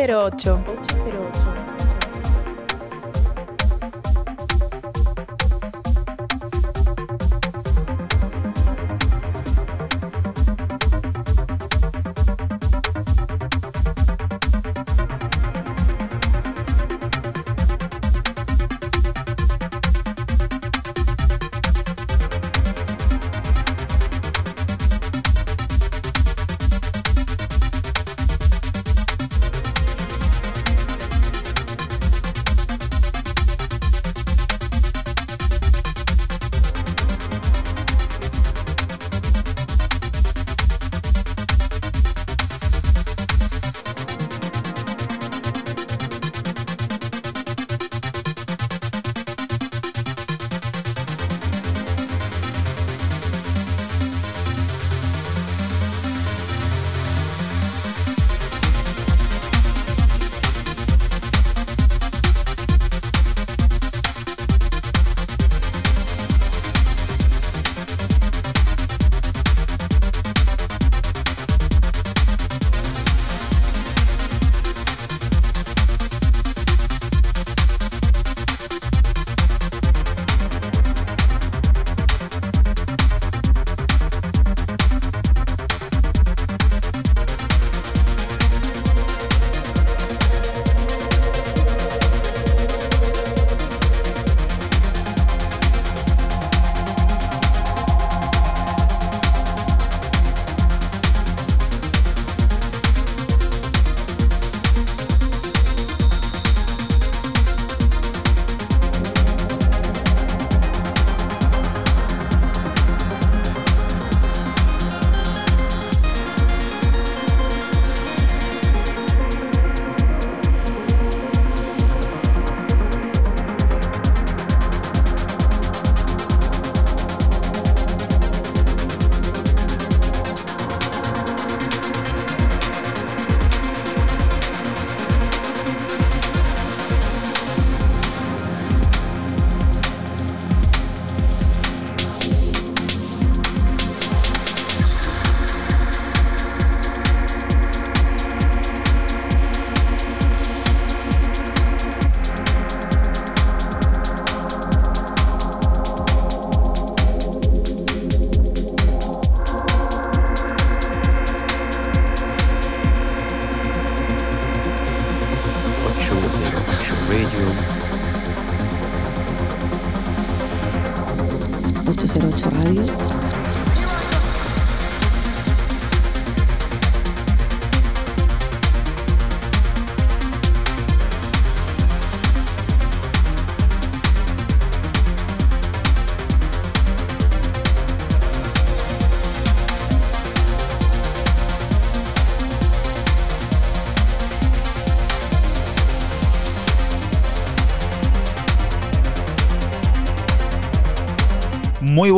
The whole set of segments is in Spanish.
808. 808. 808 Radio.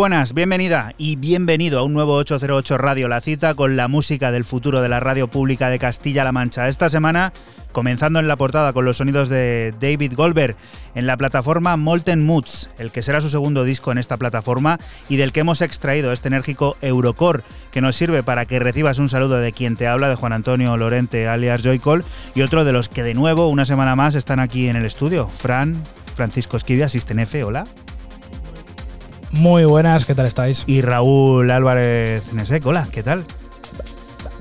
Buenas, bienvenida y bienvenido a un nuevo 808 Radio, la cita con la música del futuro de la radio pública de Castilla-La Mancha. Esta semana, comenzando en la portada con los sonidos de David Goldberg en la plataforma Molten Moods, el que será su segundo disco en esta plataforma y del que hemos extraído este enérgico Eurocore, que nos sirve para que recibas un saludo de quien te habla, de Juan Antonio Lorente alias Joycol, y otro de los que de nuevo, una semana más, están aquí en el estudio. Fran, Francisco Esquivia, F, hola. Muy buenas, ¿qué tal estáis? Y Raúl Álvarez Nesek, hola, ¿qué tal?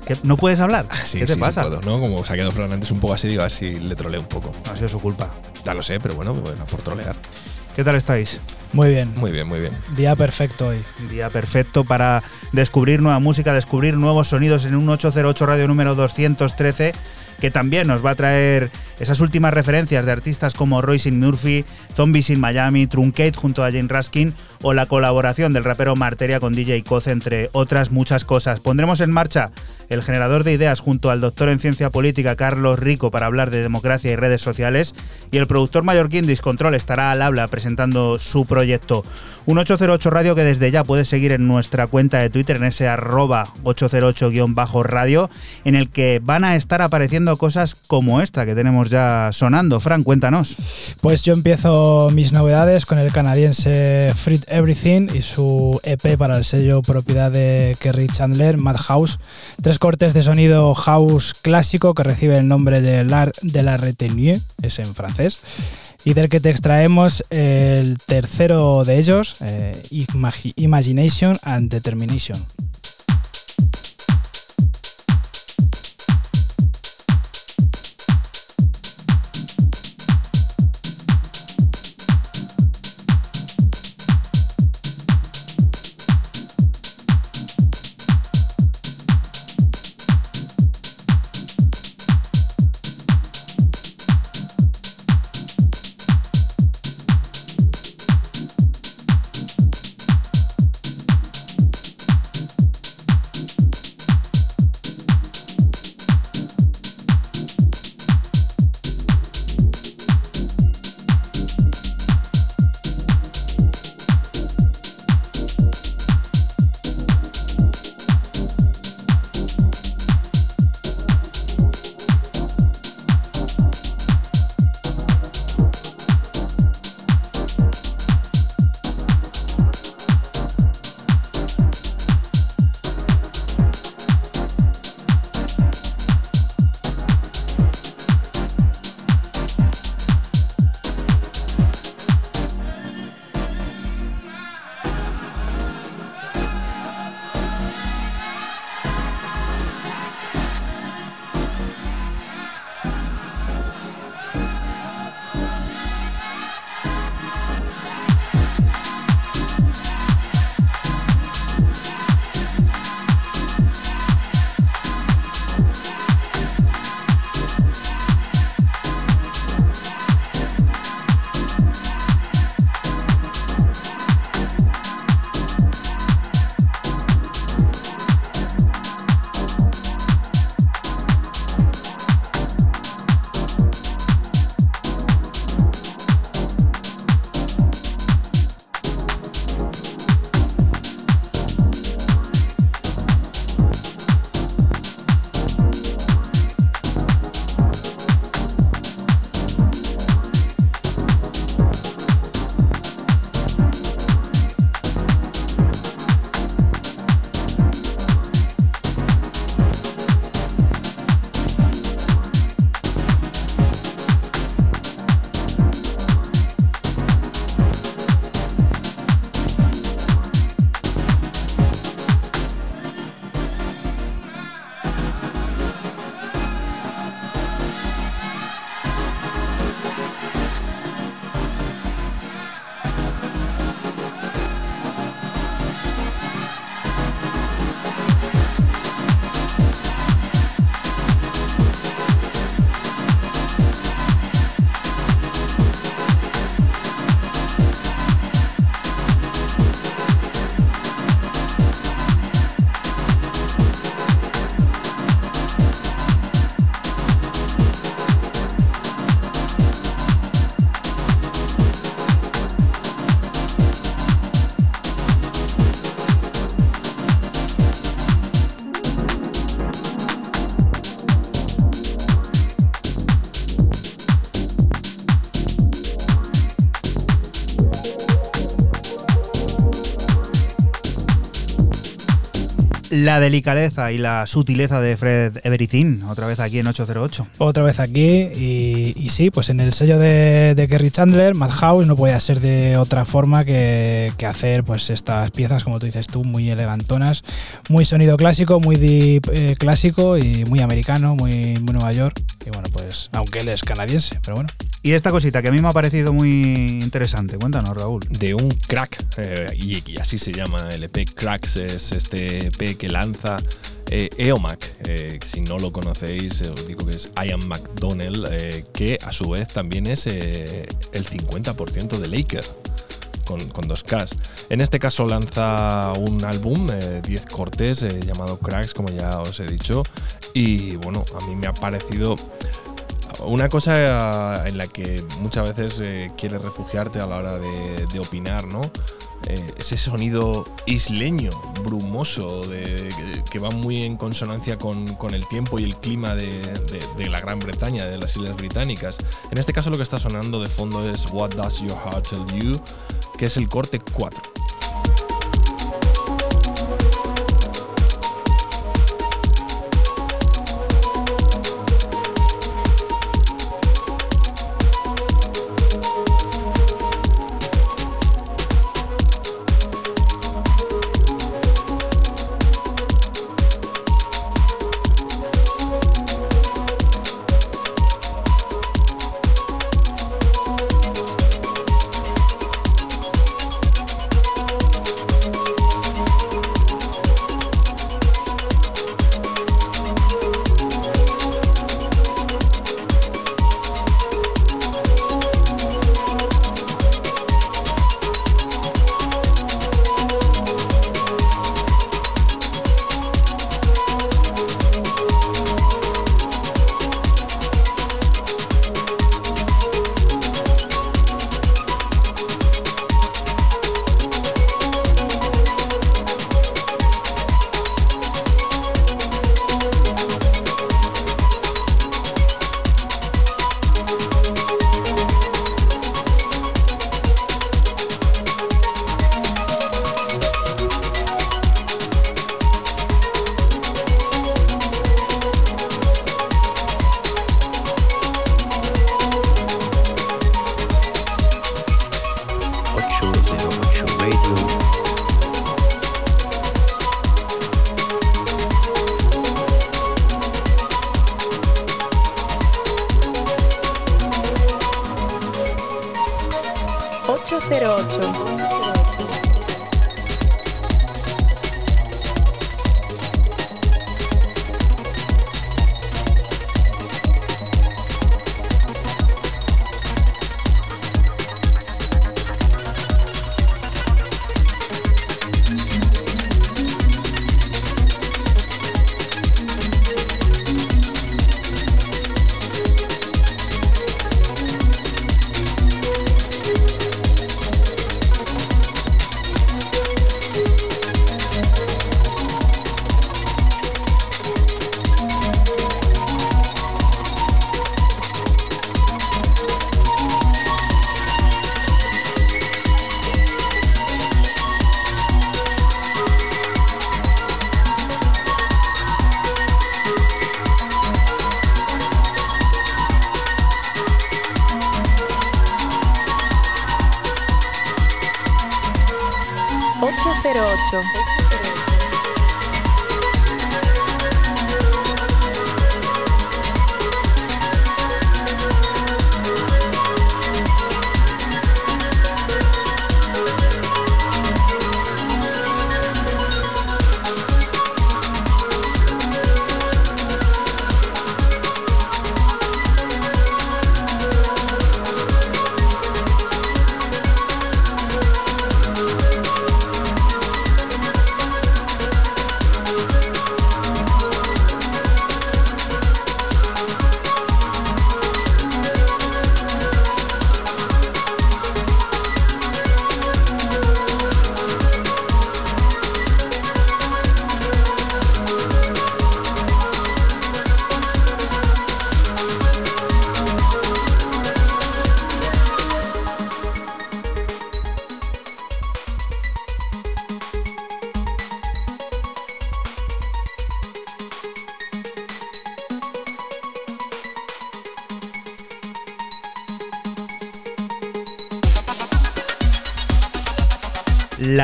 ¿Qué- ¿No puedes hablar? Sí, ¿Qué te sí, pasa? Sí puedo, ¿no? Como se ha quedado Fran antes un poco así, digo, así le troleo un poco. Ha sido su culpa. Ya lo sé, pero bueno, bueno por trolear. ¿Qué tal estáis? Muy bien. Muy bien, muy bien. Día perfecto hoy. Día perfecto para descubrir nueva música, descubrir nuevos sonidos en un 808 radio número 213 que también nos va a traer esas últimas referencias de artistas como Royce Murphy, Zombies in Miami, Truncate junto a Jane Raskin o la colaboración del rapero Marteria con DJ Coz, entre otras muchas cosas. Pondremos en marcha el generador de ideas junto al doctor en ciencia política Carlos Rico para hablar de democracia y redes sociales y el productor mallorquín Discontrol estará al habla presentando su proyecto. Un 808 Radio que desde ya puedes seguir en nuestra cuenta de Twitter en ese arroba 808-radio en el que van a estar apareciendo cosas como esta que tenemos ya sonando. Fran, cuéntanos. Pues yo empiezo mis novedades con el canadiense Frit Everything y su EP para el sello propiedad de Kerry Chandler, Madhouse. Cortes de sonido house clásico que recibe el nombre de L'Art de la Retenue, es en francés y del que te extraemos el tercero de ellos, eh, Imagination and Determination. La delicadeza y la sutileza de Fred Everything, otra vez aquí en 808. Otra vez aquí, y, sí, pues en el sello de, Kerry Chandler, Madhouse, no podía ser de otra forma que, que hacer pues estas piezas, como tú dices tú, muy elegantonas, muy sonido clásico, muy deep eh, clásico y muy americano, muy, muy Nueva York. Y bueno, pues aunque él es canadiense, pero bueno. Y esta cosita que a mí me ha parecido muy interesante, cuéntanos Raúl. De un crack, eh, y, así se llama el EP Cracks, es este EP que lanza eh, EOMAC. Eh, si no lo conocéis, os digo que es Ian McDonnell, que a su vez también es el 50% de Laker. Con, dos Ks. En este caso lanza un álbum, 10 cortes, llamado Cracks, como ya os he dicho. Y bueno, a mí me ha parecido una cosa eh, en la que muchas veces eh, quieres refugiarte a la hora de, opinar, ¿no? Eh, ese sonido isleño, brumoso, que, va muy en consonancia con, el tiempo y el clima de- de la Gran Bretaña, de las Islas Británicas. En este caso lo que está sonando de fondo es What Does Your Heart Tell You, que es el corte 4.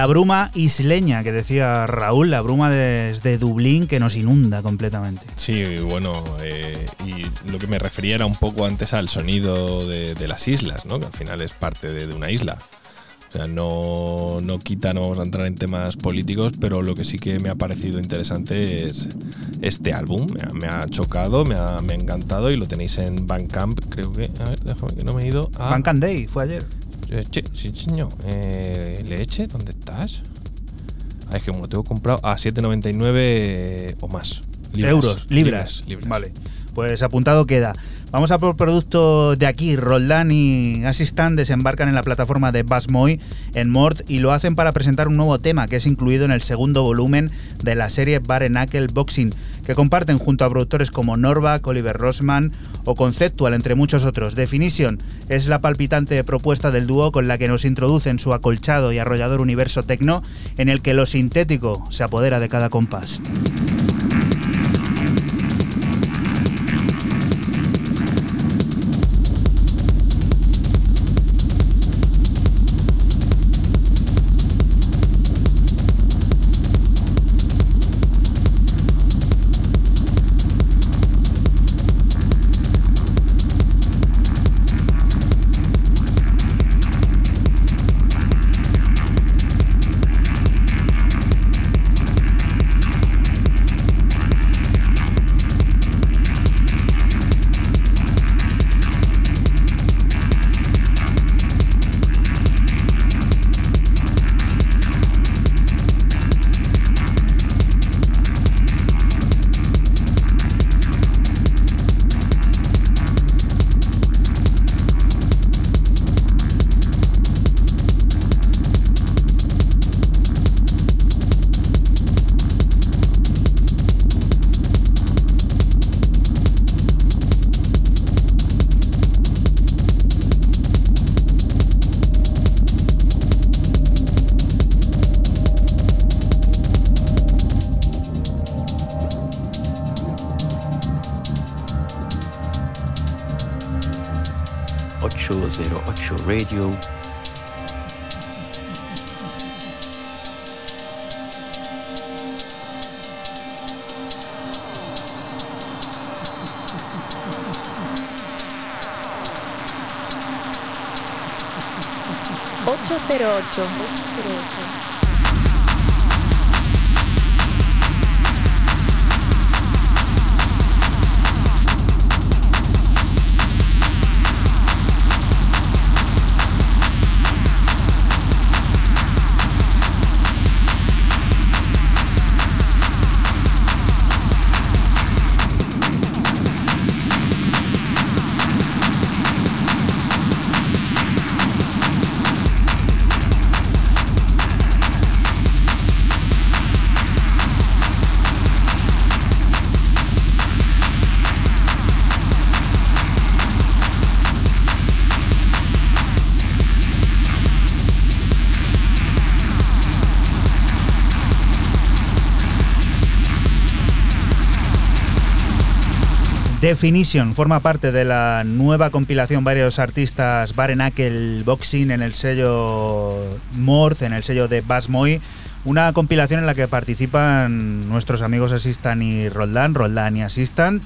Bruma isleña, que decía Raúl, la bruma desde Dublín que nos inunda completamente. Sí, bueno, eh, y lo que me refería era un poco antes al sonido de, de las islas, ¿no? que al final es parte de, de una isla. O sea, no, no quita, no vamos a entrar en temas políticos, pero lo que sí que me ha parecido interesante es este álbum. Me ha, me ha chocado, me ha, me ha encantado y lo tenéis en Bandcamp, creo que. A ver, déjame que no me he ido a. Day fue ayer. Sí, señor. Eh, Leche, ¿dónde estás? Ah, es que como tengo comprado a 7,99 eh, o más. Libras, Euros, libras. libras. Vale. Pues apuntado queda. Vamos a por producto de aquí. Roldán y Assistant desembarcan en la plataforma de Basmoy en Mort y lo hacen para presentar un nuevo tema que es incluido en el segundo volumen de la serie Bare Knuckle Boxing, que comparten junto a productores como Norvac, Oliver Rossman o Conceptual, entre muchos otros. Definition es la palpitante propuesta del dúo con la que nos introduce en su acolchado y arrollador universo tecno, en el que lo sintético se apodera de cada compás. Definition forma parte de la nueva compilación varios artistas Barenakel Boxing en el sello Morth, en el sello de Basmoy. Una compilación en la que participan nuestros amigos Assistant y Roldán, Roldán y Assistant,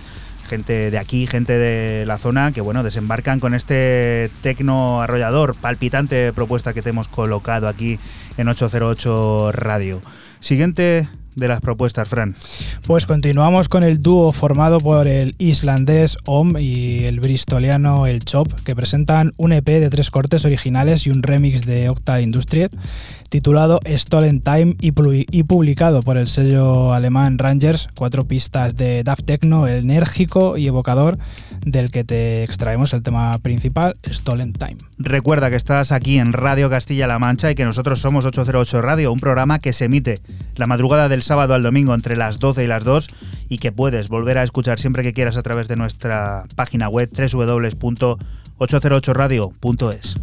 gente de aquí, gente de la zona, que bueno, desembarcan con este tecno arrollador, palpitante propuesta que te hemos colocado aquí en 808 Radio. Siguiente de las propuestas, Fran. Pues continuamos con el dúo formado por el islandés Om y el bristoliano El Chop, que presentan un EP de tres cortes originales y un remix de Octa Industrial titulado Stolen Time y publicado por el sello alemán Rangers, cuatro pistas de Daft Techno enérgico y evocador del que te extraemos el tema principal, Stolen Time. Recuerda que estás aquí en Radio Castilla-La Mancha y que nosotros somos 808 Radio, un programa que se emite la madrugada del sábado al domingo entre las 12 y las 2 y que puedes volver a escuchar siempre que quieras a través de nuestra página web www.808radio.es.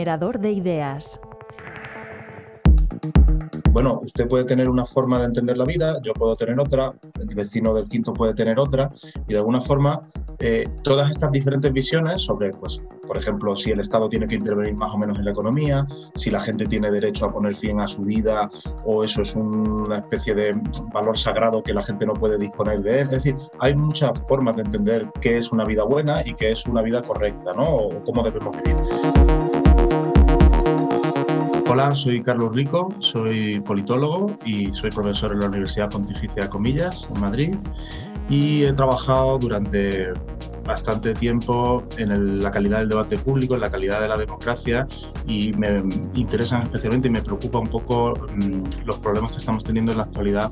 Generador de ideas. Bueno, usted puede tener una forma de entender la vida, yo puedo tener otra, el vecino del quinto puede tener otra, y de alguna forma eh, todas estas diferentes visiones sobre, pues, por ejemplo, si el Estado tiene que intervenir más o menos en la economía, si la gente tiene derecho a poner fin a su vida o eso es una especie de valor sagrado que la gente no puede disponer de él. Es decir, hay muchas formas de entender qué es una vida buena y qué es una vida correcta, ¿no? O cómo debemos vivir. Hola, soy Carlos Rico, soy politólogo y soy profesor en la Universidad Pontificia Comillas, en Madrid, y he trabajado durante bastante tiempo en la calidad del debate público, en la calidad de la democracia y me interesan especialmente y me preocupa un poco mm, los problemas que estamos teniendo en la actualidad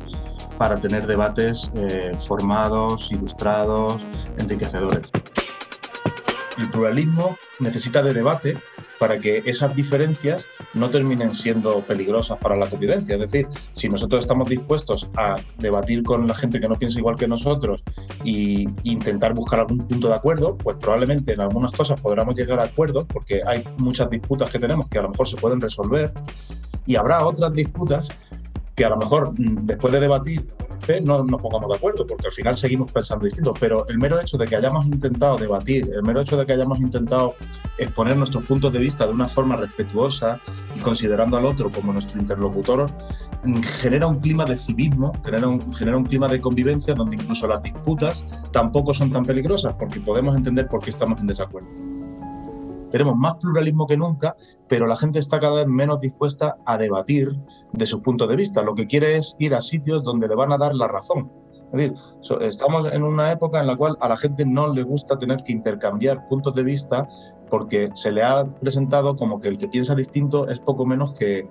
para tener debates eh, formados, ilustrados, enriquecedores. El pluralismo necesita de debate para que esas diferencias no terminen siendo peligrosas para la convivencia. Es decir, si nosotros estamos dispuestos a debatir con la gente que no piensa igual que nosotros e intentar buscar algún punto de acuerdo, pues probablemente en algunas cosas podremos llegar a acuerdos, porque hay muchas disputas que tenemos que a lo mejor se pueden resolver, y habrá otras disputas que a lo mejor mm, después de debatir no nos pongamos de acuerdo, porque al final seguimos pensando distinto, pero el mero hecho de que hayamos intentado debatir, el mero hecho de que hayamos intentado exponer nuestros puntos de vista de una forma respetuosa y considerando al otro como nuestro interlocutor, mm, genera un clima de civismo, genera un, genera un clima de convivencia donde incluso las disputas tampoco son tan peligrosas, porque podemos entender por qué estamos en desacuerdo. Tenemos más pluralismo que nunca, pero la gente está cada vez menos dispuesta a debatir de su punto de vista. Lo que quiere es ir a sitios donde le van a dar la razón. Es decir, estamos en una época en la cual a la gente no le gusta tener que intercambiar puntos de vista porque se le ha presentado como que el que piensa distinto es poco menos que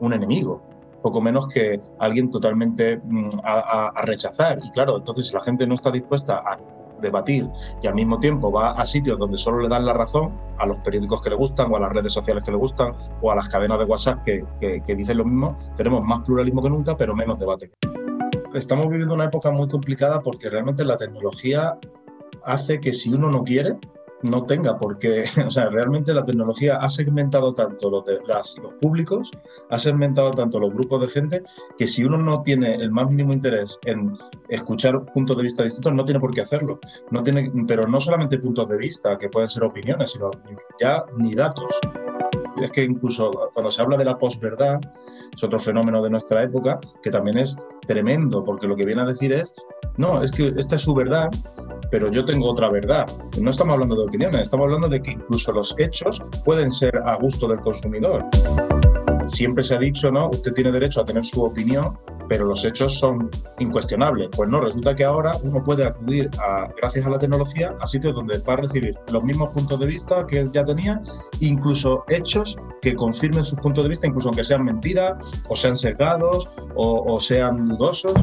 un enemigo, poco menos que alguien totalmente mm, a, a rechazar. Y claro, entonces la gente no está dispuesta a debatir y al mismo tiempo va a sitios donde solo le dan la razón a los periódicos que le gustan o a las redes sociales que le gustan o a las cadenas de WhatsApp que, que, dicen lo mismo, tenemos más pluralismo que nunca, pero menos debate. Estamos viviendo una época muy complicada porque realmente la tecnología hace que si uno no quiere, no tenga porque, o sea, realmente la tecnología ha segmentado tanto los, los públicos, ha segmentado tanto los grupos de gente, que si uno no tiene el más mínimo interés en escuchar puntos de vista distintos, no tiene por qué hacerlo. No tiene, pero no solamente puntos de vista, que pueden ser opiniones, sino ya ni datos. Es que incluso cuando se habla de la posverdad, es otro fenómeno de nuestra época que también es tremendo, porque lo que viene a decir es, no, es que esta es su verdad, pero yo tengo otra verdad. No estamos hablando de opiniones, estamos hablando de que incluso los hechos pueden ser a gusto del consumidor. Siempre se ha dicho, ¿no? Usted tiene derecho a tener su opinión, pero los hechos son incuestionables. Pues no, resulta que ahora uno puede acudir, a, gracias a la tecnología, a sitios donde va a recibir los mismos puntos de vista que ya tenía, incluso hechos que confirmen sus puntos de vista, incluso aunque sean mentiras, o sean sesgados, o, o sean dudosos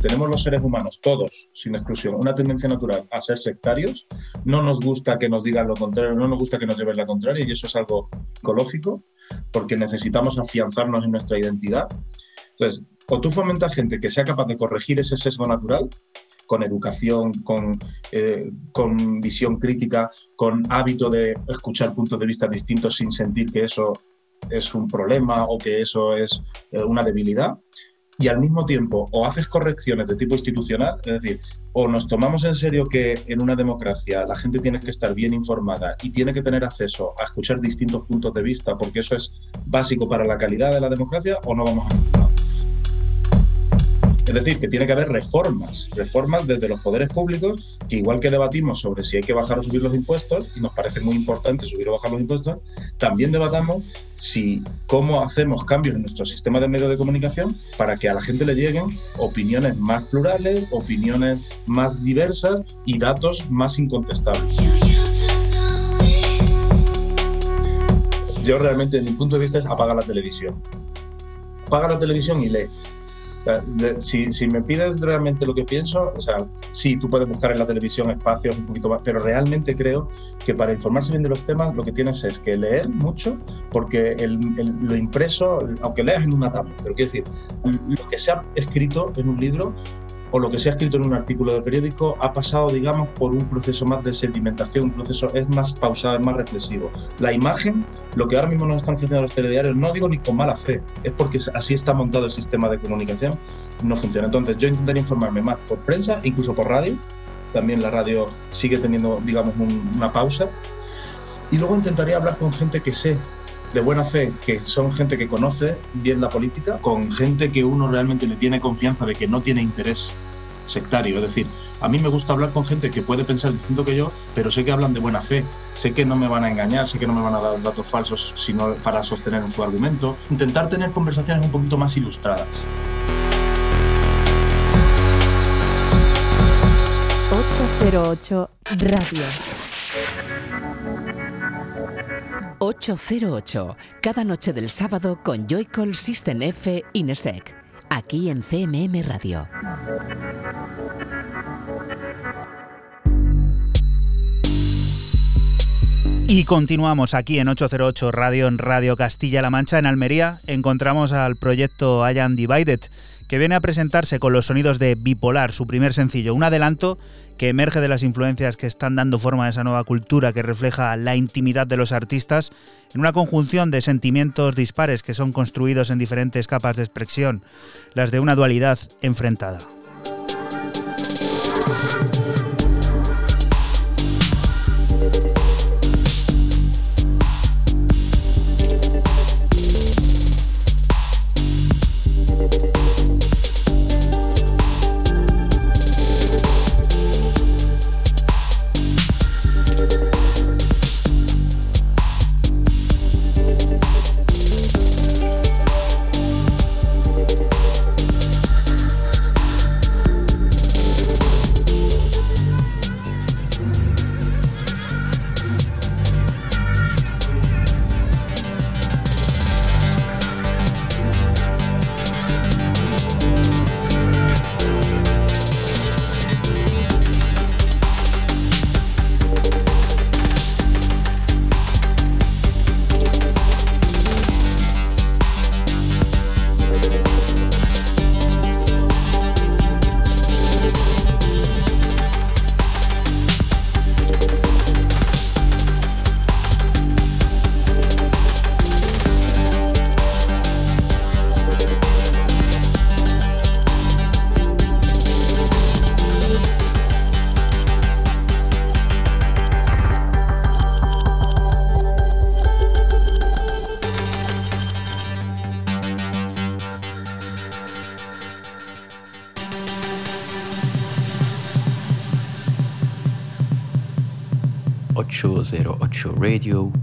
tenemos los seres humanos, todos, sin exclusión, una tendencia natural a ser sectarios. No nos gusta que nos digan lo contrario, no nos gusta que nos lleven la contraria, y eso es algo psicológico, porque necesitamos afianzarnos en nuestra identidad. Entonces, o tú fomentas gente que sea capaz de corregir ese sesgo natural, con educación, con, eh, con visión crítica, con hábito de escuchar puntos de vista distintos sin sentir que eso es un problema o que eso es eh, una debilidad, y al mismo tiempo o haces correcciones de tipo institucional, es decir, o nos tomamos en serio que en una democracia la gente tiene que estar bien informada y tiene que tener acceso a escuchar distintos puntos de vista porque eso es básico para la calidad de la democracia o no vamos a es decir, que tiene que haber reformas, reformas desde los poderes públicos, que igual que debatimos sobre si hay que bajar o subir los impuestos, y nos parece muy importante subir o bajar los impuestos, también debatamos si cómo hacemos cambios en nuestro sistema de medios de comunicación para que a la gente le lleguen opiniones más plurales, opiniones más diversas y datos más incontestables. Yo realmente, desde mi punto de vista, es apaga la televisión. Apaga la televisión y lee si, si, me pides realmente lo que pienso, o sea, sí, tú puedes buscar en la televisión espacios un poquito más, pero realmente creo que para informarse bien de los temas lo que tienes es que leer mucho, porque el, lo impreso, aunque leas en una tabla, pero quiero decir, lo que se ha escrito en un libro o lo que se ha escrito en un artículo de periódico ha pasado, digamos, por un proceso más de sedimentación, un proceso es más pausado, es más reflexivo. La imagen, lo que ahora mismo nos están ofreciendo los telediarios, no digo ni con mala fe, es porque así está montado el sistema de comunicación, no funciona. Entonces yo intentaría informarme más por prensa, incluso por radio, también la radio sigue teniendo, digamos, una pausa, y luego intentaría hablar con gente que sé de buena fe, que son gente que conoce bien la política, con gente que uno realmente le tiene confianza de que no tiene interés sectario. Es decir, a mí me gusta hablar con gente que puede pensar distinto que yo, pero sé que hablan de buena fe, sé que no me van a engañar, sé que no me van a dar datos falsos sino para sostener su argumento. Intentar tener conversaciones un poquito más ilustradas. 808 Radio. 808, cada noche del sábado con Joycall System F Inesec, aquí en CMM Radio. Y continuamos aquí en 808 Radio, en Radio Castilla-La Mancha, en Almería. Encontramos al proyecto I Am Divided, que viene a presentarse con los sonidos de Bipolar, su primer sencillo, un adelanto que emerge de las influencias que están dando forma a esa nueva cultura que refleja la intimidad de los artistas en una conjunción de sentimientos dispares que son construidos en diferentes capas de expresión, las de una dualidad enfrentada. Radio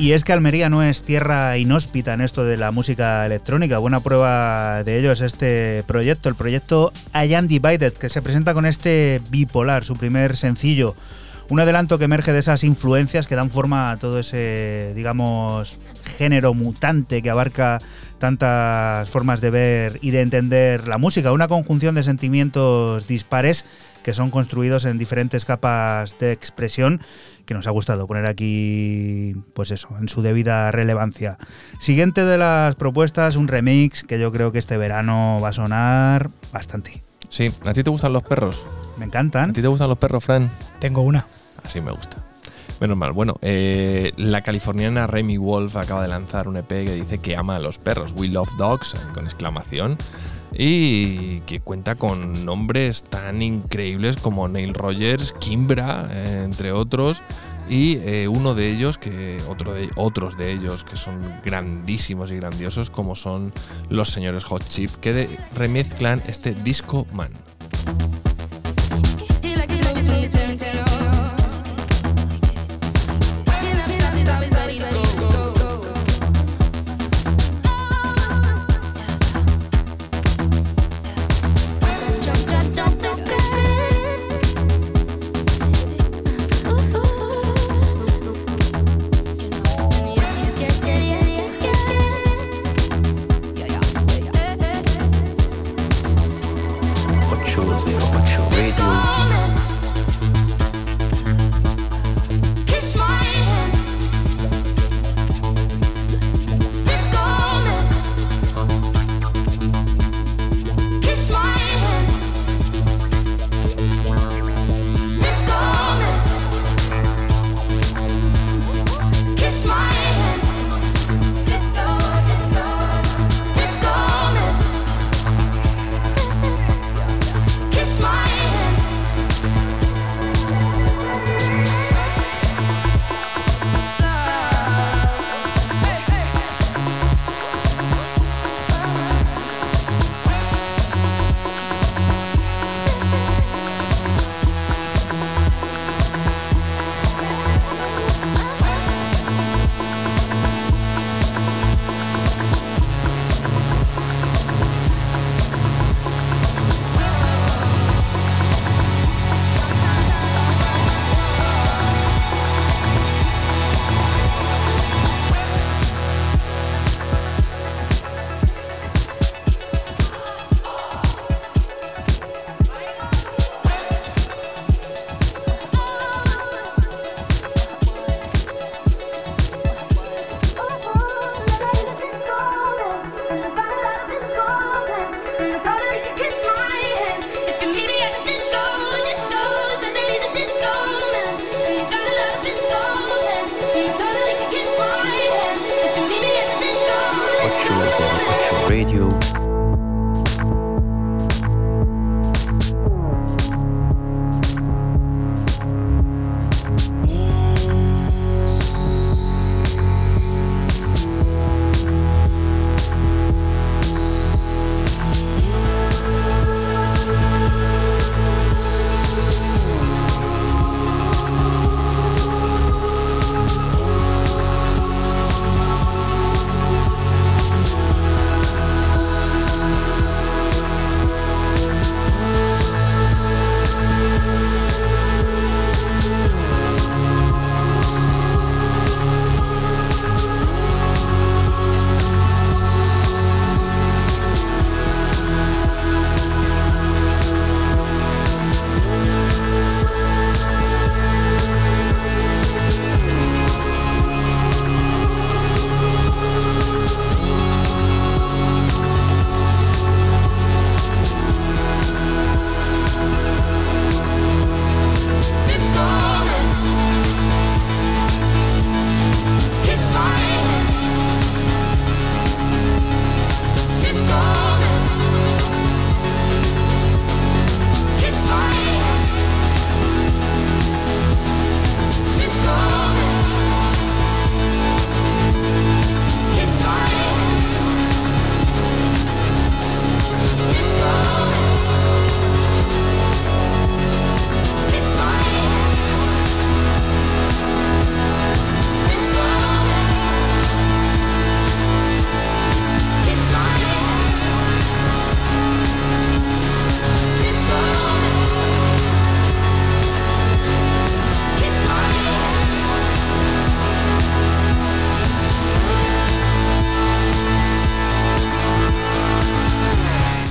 Y es que Almería no es tierra inhóspita en esto de la música electrónica. Buena prueba de ello es este proyecto, el proyecto I Am Divided, que se presenta con este Bipolar, su primer sencillo. Un adelanto que emerge de esas influencias que dan forma a todo ese, digamos, género mutante que abarca tantas formas de ver y de entender la música. Una conjunción de sentimientos dispares que son construidos en diferentes capas de expresión que nos ha gustado poner aquí, pues eso, en su debida relevancia. Siguiente de las propuestas, un remix que yo creo que este verano va a sonar bastante. Sí, ¿a ti te gustan los perros? Me encantan. ¿A ti te gustan los perros, Fran? Tengo una. Así me gusta. Menos mal. Bueno, eh, la californiana Remy Wolf acaba de lanzar un EP que dice que ama a los perros. We love dogs, con exclamación. Y que cuenta con nombres tan increíbles como Neil Rogers, Kimbra, eh, entre otros. Y eh, uno de ellos, que otro de, otros de ellos que son grandísimos y grandiosos, como son los señores Hot Chip, que remezclan este Disco Man.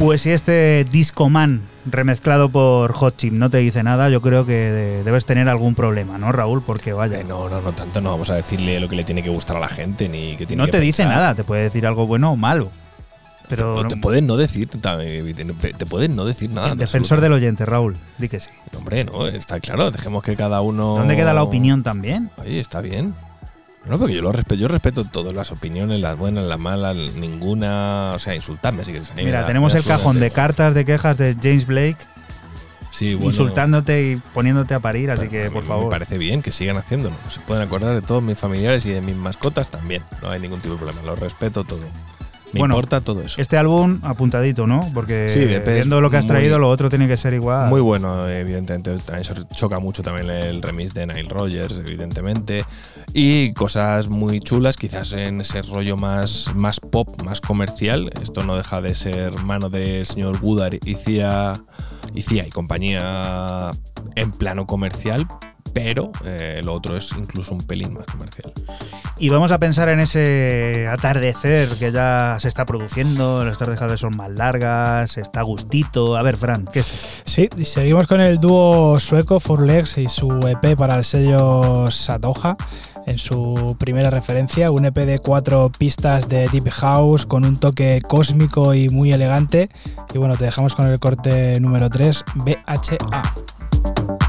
Pues si este Disco Man remezclado por Hot Chip no te dice nada, yo creo que debes tener algún problema, ¿no, Raúl? Porque vaya. Eh, no, no, no tanto, no vamos a decirle lo que le tiene que gustar a la gente ni que tiene No que te dice nada, te puede decir algo bueno o malo. Pero te pueden no decir, te pueden no decir nada. el defensor del oyente, Raúl, di que sí. Hombre, no, está claro, dejemos que cada uno. ¿Dónde queda la opinión también? Oye, está bien. No, porque yo lo respeto, yo respeto todas las opiniones, las buenas, las malas, ninguna. O sea, insultarme si quieres. Me Mira, da- tenemos me el cajón de cartas de quejas de James Blake Sí, bueno, insultándote y poniéndote a parir, así que por Me favor. parece bien que sigan haciéndolo. Se pueden acordar de todos mis familiares y de mis mascotas también. No hay ningún tipo de problema. Lo respeto todo. Me Bueno, importa todo eso. Este álbum apuntadito, ¿no? Porque Sí, viendo lo que has muy- traído, lo otro tiene que ser igual. Muy bueno, evidentemente. También so- choca mucho también el remix de Nile Rogers, evidentemente. Y cosas muy chulas, quizás en ese rollo más, más pop, más comercial. Esto no deja de ser mano del señor Woodard y Cia y, Cia y compañía en plano comercial. Pero eh, lo otro es incluso un pelín más comercial. Y vamos a pensar en ese atardecer que ya se está produciendo, las tardes son más largas, está a gustito. A ver, Fran, ¿qué es? Sí, y seguimos con el dúo sueco Four Legs y su EP para el sello Satoja. En su primera referencia, un EP de cuatro pistas de Deep House con un toque cósmico y muy elegante. Y bueno, te dejamos con el corte número 3, BHA.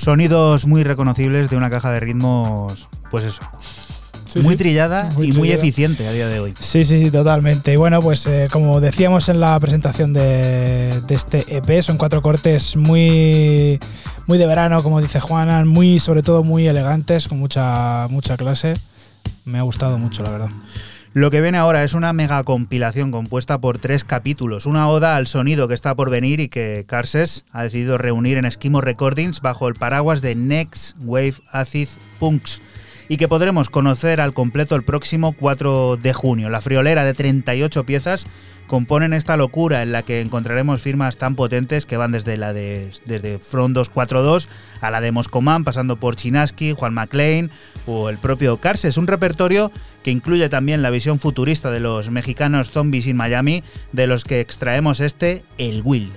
Sonidos muy reconocibles de una caja de ritmos, pues eso. Sí, muy sí. trillada Muy y muy eficiente a día de hoy. Sí, sí, sí, totalmente. Y bueno, pues eh, como decíamos en la presentación de, de este EP, son cuatro cortes muy, muy de verano, como dice Juana, muy, sobre todo muy elegantes, con mucha, mucha clase. Me ha gustado mucho, la verdad. Lo que viene ahora es una mega compilación compuesta por tres capítulos, una oda al sonido que está por venir y que Carses ha decidido reunir en Esquimo Recordings bajo el paraguas de Next Wave Acid Punks. y que podremos conocer al completo el próximo 4 de junio. La friolera de 38 piezas componen esta locura en la que encontraremos firmas tan potentes que van desde la de desde Front 242 a la de Moscoman, pasando por Chinaski, Juan McLean o el propio Carses, un repertorio que incluye también la visión futurista de los mexicanos Zombies in Miami, de los que extraemos este, el Will.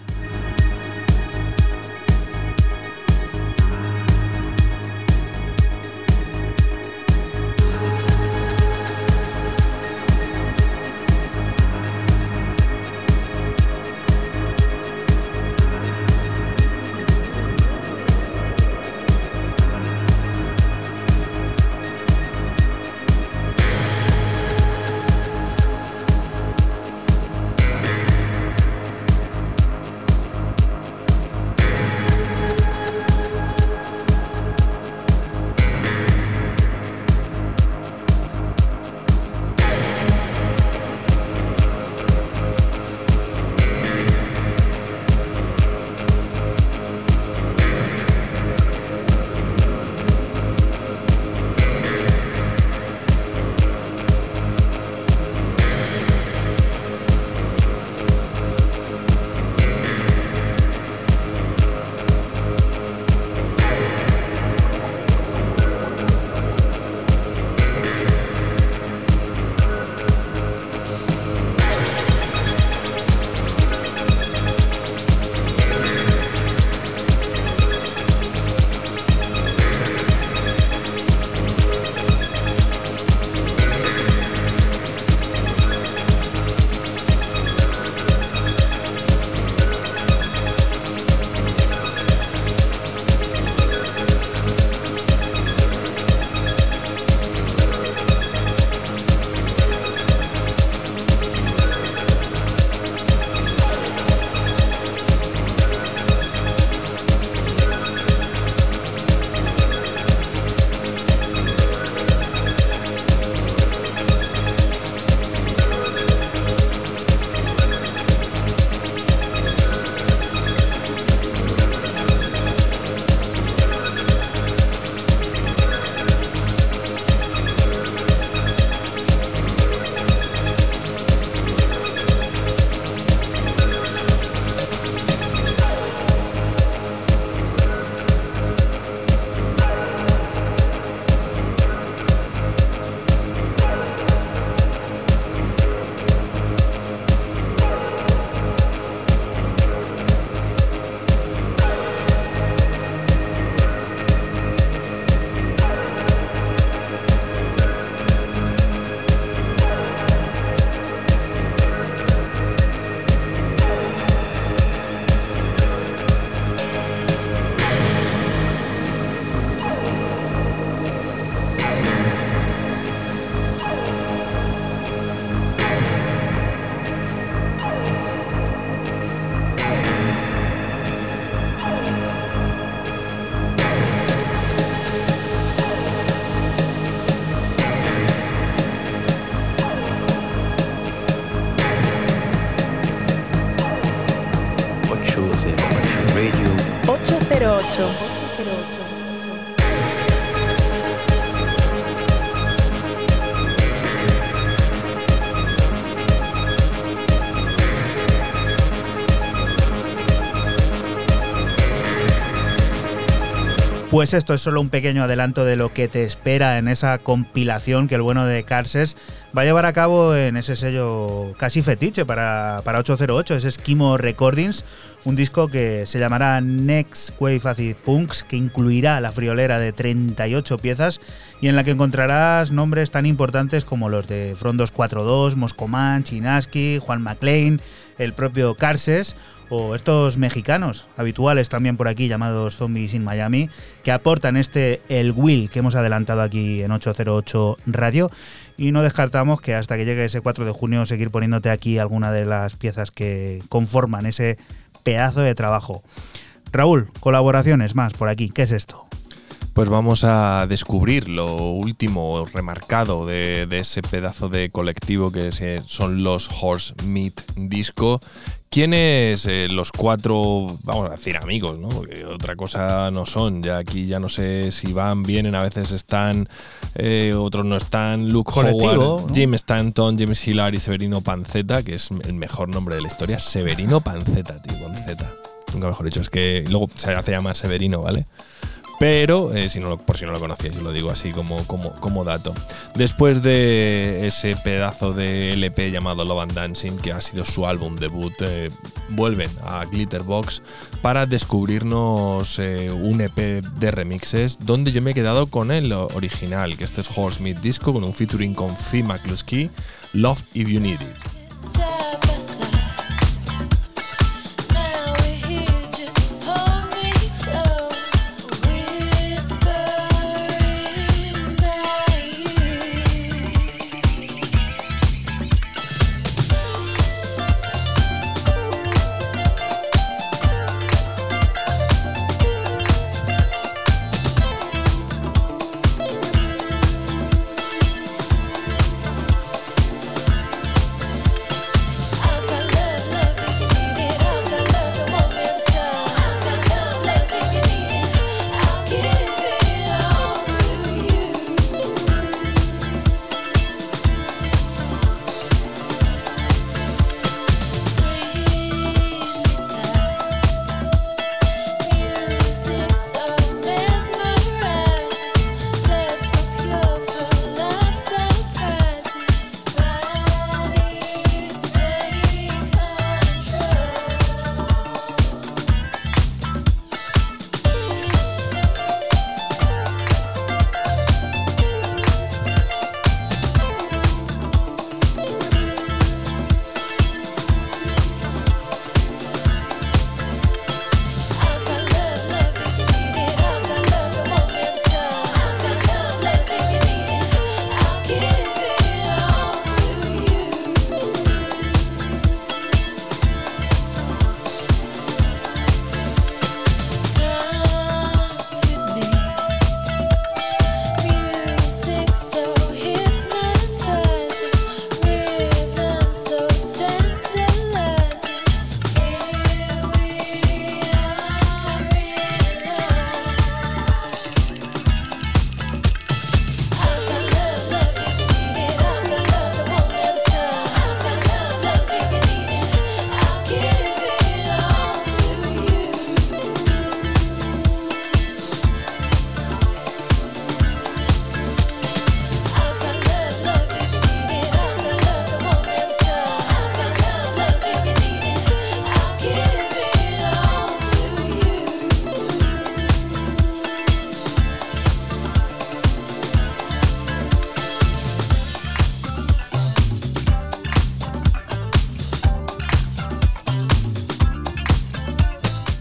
Pues esto es solo un pequeño adelanto de lo que te espera en esa compilación que el bueno de Carses va a llevar a cabo en ese sello casi fetiche para, para 808, es Esquimo Recordings, un disco que se llamará Next Wave Acid Punks, que incluirá la friolera de 38 piezas y en la que encontrarás nombres tan importantes como los de Front 242, Moscoman, Chinaski, Juan McLean, el propio Carses o estos mexicanos habituales también por aquí llamados Zombies in Miami, que aportan este El Will que hemos adelantado aquí en 808 Radio y no descartamos que hasta que llegue ese 4 de junio seguir poniéndote aquí alguna de las piezas que conforman ese pedazo de trabajo. Raúl, colaboraciones más por aquí, ¿qué es esto? Pues vamos a descubrir lo último remarcado de, ese pedazo de colectivo que son los Horse Meat Disco. ¿Quiénes eh, los cuatro, vamos a decir amigos, ¿no? Porque otra cosa no son. Ya aquí ya no sé si van, vienen, a veces están, eh, otros no están. Luke Howard, Jim Stanton, James Hillary, Severino Panceta, que es el mejor nombre de la historia. Severino Panceta, tío, Panceta. Nunca mejor dicho. Es que luego se hace llamar Severino, ¿vale? Pero, eh, si no, por si no lo conocíais, lo digo así como, como, como, dato. Después de ese pedazo de LP llamado Love and Dancing, que ha sido su álbum debut, eh, vuelven a Glitterbox para descubrirnos eh, un EP de remixes, donde yo me he quedado con el original, que este es Horse Meat Disco, con un featuring con Fee McCluskey, Love If You Need It.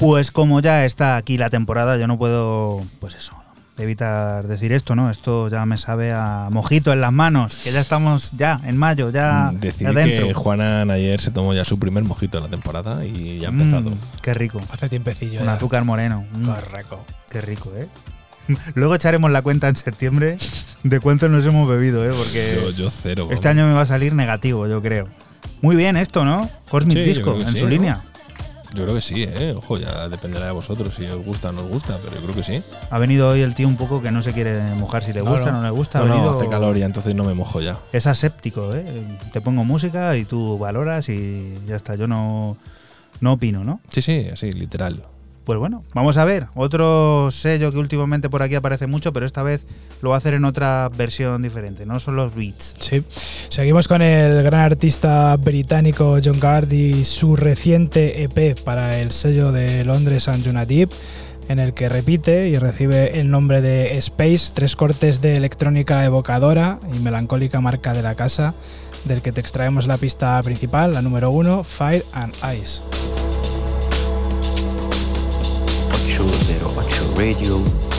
Pues como ya está aquí la temporada, yo no puedo, pues eso, evitar decir esto, ¿no? Esto ya me sabe a mojito en las manos, que ya estamos ya en mayo, ya mm, Decir que Juana ayer se tomó ya su primer mojito de la temporada y ya ha empezado. Mm, qué rico. Hace tiempecillo. Con azúcar moreno. Mm. Correcto. Qué rico, ¿eh? Luego echaremos la cuenta en septiembre de cuánto nos hemos bebido, ¿eh? Porque yo, cero. Este año me va a salir negativo, yo creo. Muy bien esto, ¿no? Cosmic Disco en su línea. Yo creo que sí, ¿eh? Ojo, ya dependerá de vosotros si os gusta o no os gusta, pero yo creo que sí. Ha venido hoy el tío un poco que no se quiere mojar si le gusta o no. le gusta. No, no, hace calor y entonces no me mojo ya. Es aséptico, ¿eh? Te pongo música y tú valoras y ya está. Yo no, no opino, ¿no? Sí, sí, así, literal. Pues bueno, vamos a ver. Otro sello que últimamente por aquí aparece mucho, pero esta vez lo va a hacer en otra versión diferente, no son los beats. Sí. Seguimos con el gran artista británico John Gard y su reciente EP para el sello de Londres and Deep, en el que repite y recibe el nombre de Space, tres cortes de electrónica evocadora y melancólica marca de la casa, del que te extraemos la pista principal, la número uno, Fire and Ice. Radio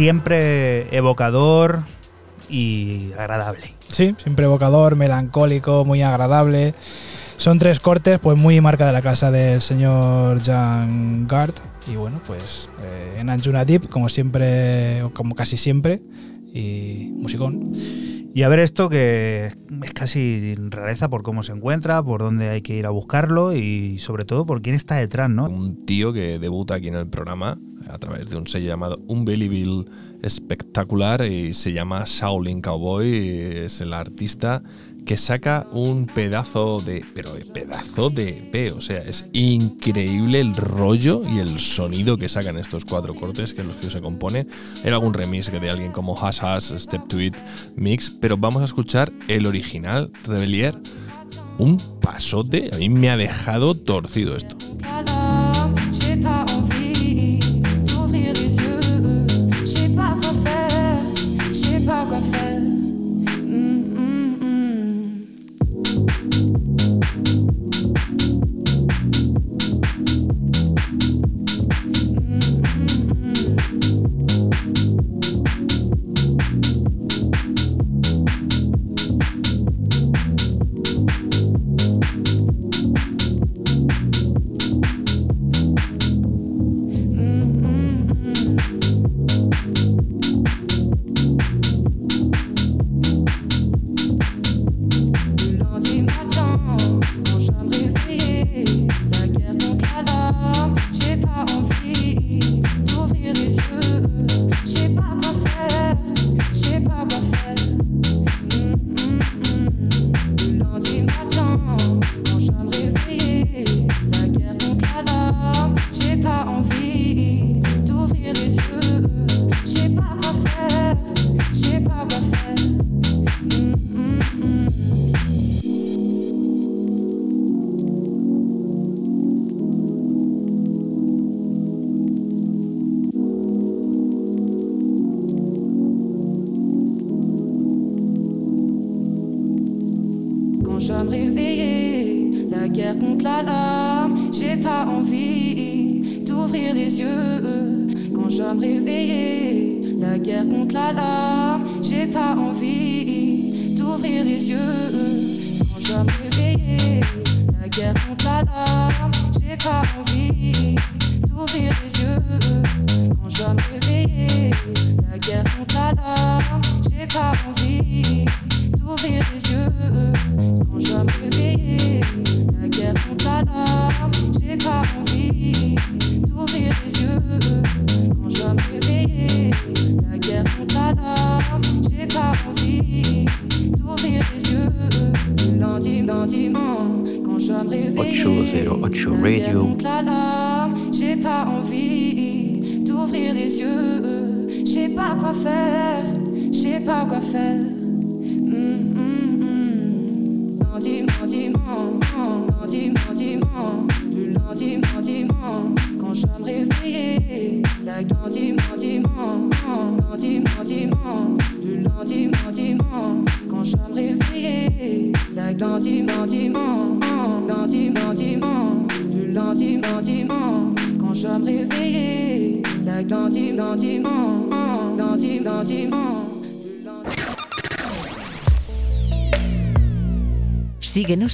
siempre evocador y agradable. Sí, siempre evocador, melancólico, muy agradable. Son tres cortes, pues muy marca de la casa del señor Jan Gard. Y bueno, pues eh, en Anjuna Deep, como siempre, o como casi siempre, y musicón. Y a ver esto que es casi rareza por cómo se encuentra, por dónde hay que ir a buscarlo y sobre todo por quién está detrás, ¿no? Un tío que debuta aquí en el programa través de un sello llamado Unbelievable Espectacular y se llama Shaolin Cowboy, es el artista que saca un pedazo de. Pero pedazo de EP. O sea, es increíble el rollo y el sonido que sacan estos cuatro cortes, que los que se compone. Era algún remix de alguien como Hash Hash, Step to It, Mix. Pero vamos a escuchar el original, Rebelier. Un pasote. A mí me ha dejado torcido esto.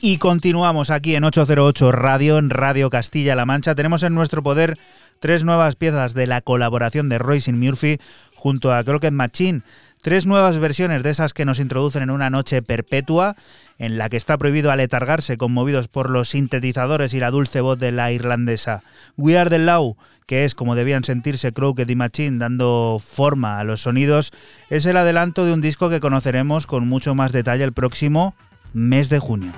Y continuamos aquí en 808 Radio, en Radio Castilla-La Mancha. Tenemos en nuestro poder tres nuevas piezas de la colaboración de Royce Murphy junto a Crockett Machine. Tres nuevas versiones de esas que nos introducen en una noche perpetua en la que está prohibido aletargarse conmovidos por los sintetizadores y la dulce voz de la irlandesa. We Are the Law, que es como debían sentirse Crooked y Machine dando forma a los sonidos, es el adelanto de un disco que conoceremos con mucho más detalle el próximo mes de junio.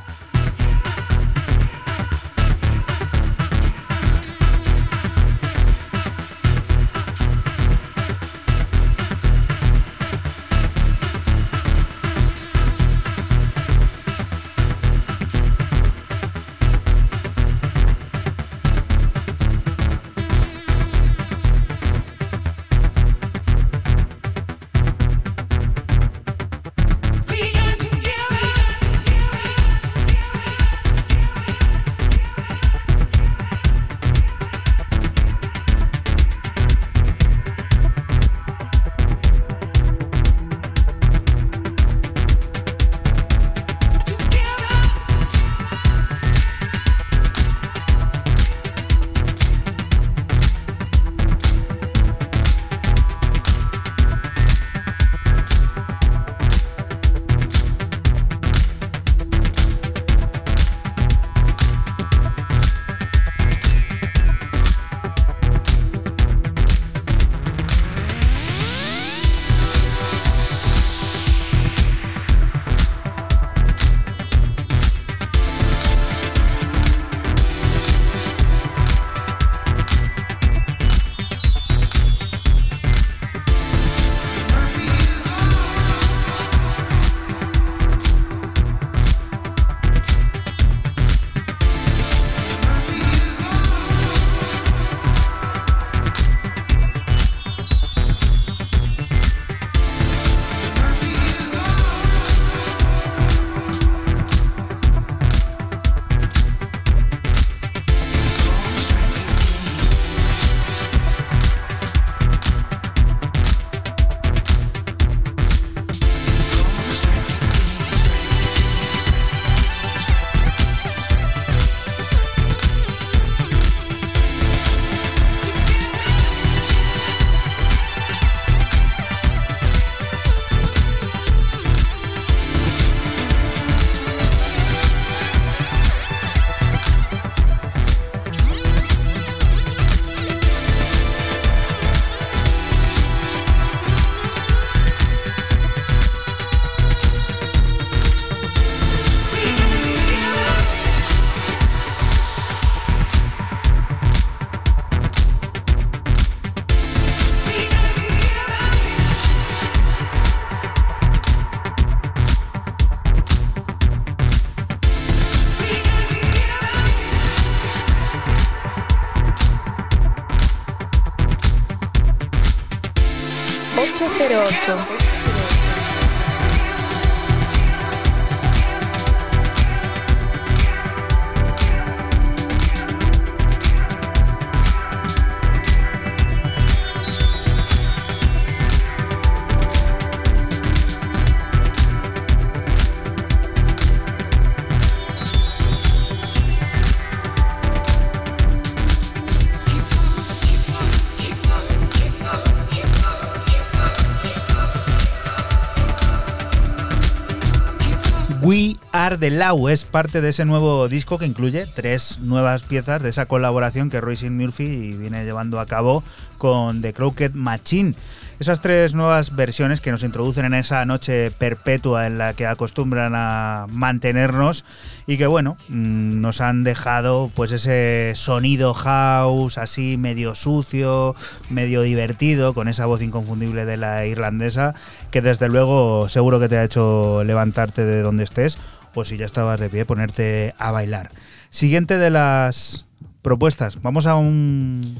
Are the Law es parte de ese nuevo disco que incluye tres nuevas piezas de esa colaboración que Royce Murphy viene llevando a cabo con The Crooked Machine. Esas tres nuevas versiones que nos introducen en esa noche perpetua en la que acostumbran a mantenernos y que bueno, mm, nos han dejado pues ese sonido house así medio sucio, medio divertido, con esa voz inconfundible de la irlandesa, que desde luego seguro que te ha hecho levantarte de donde estés o si ya estabas de pie ponerte a bailar. Siguiente de las propuestas, vamos a un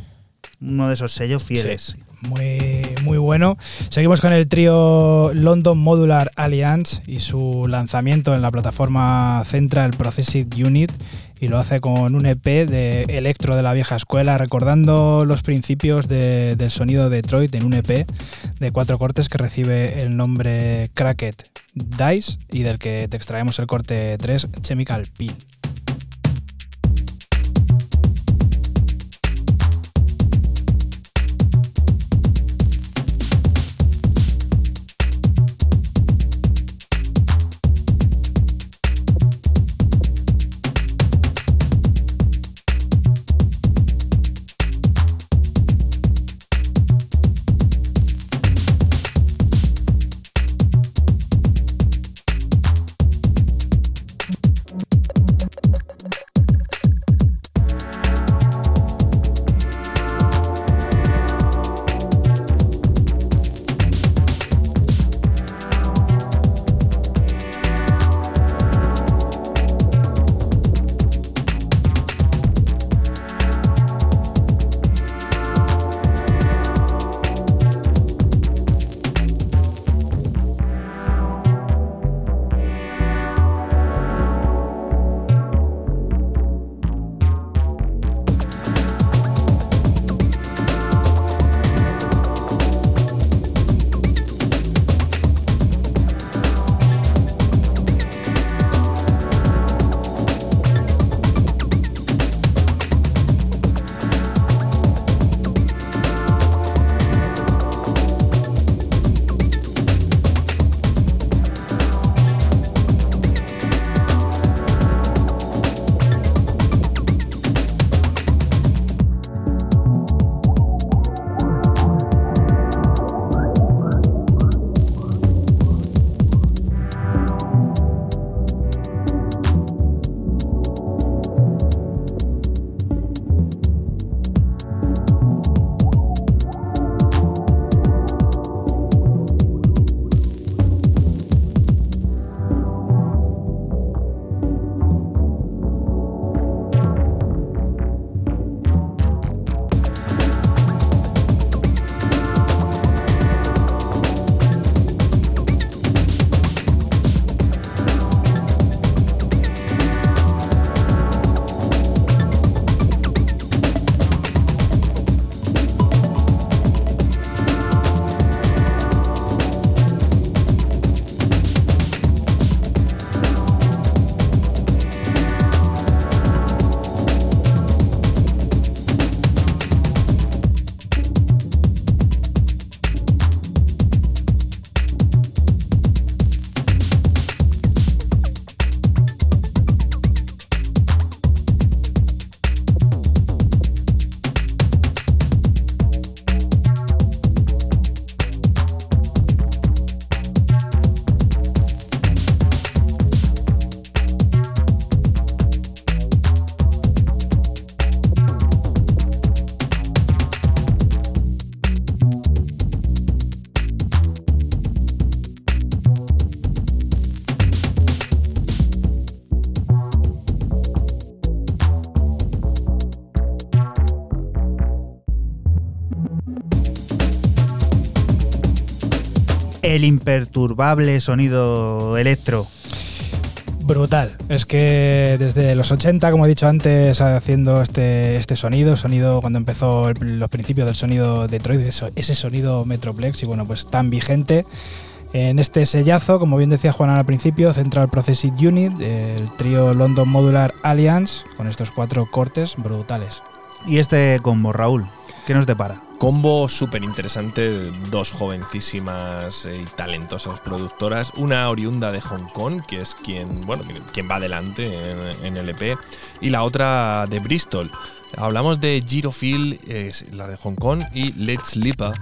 uno de esos sellos fieles muy, muy bueno. Seguimos con el trío London Modular Alliance y su lanzamiento en la plataforma Central Processing Unit y lo hace con un EP de electro de la vieja escuela, recordando los principios del sonido de Detroit en un EP de cuatro cortes que recibe el nombre Cracket Dice y del que te extraemos el corte 3 Chemical Peel. Imperturbable sonido electro. Brutal. Es que desde los 80, como he dicho antes, haciendo este, este sonido, sonido cuando empezó los principios del sonido Detroit, ese sonido Metroplex, y bueno, pues tan vigente. En este sellazo, como bien decía Juan al principio, Central Processing Unit, el trío London Modular Alliance, con estos cuatro cortes brutales. Y este combo, Raúl, ¿qué nos depara? combo súper interesante, dos jovencísimas y talentosas productoras, una oriunda de Hong Kong, que es quien, bueno, quien va adelante en, en el EP, y la otra de Bristol. Hablamos de Girofil, la de Hong Kong, y Let's Lipa,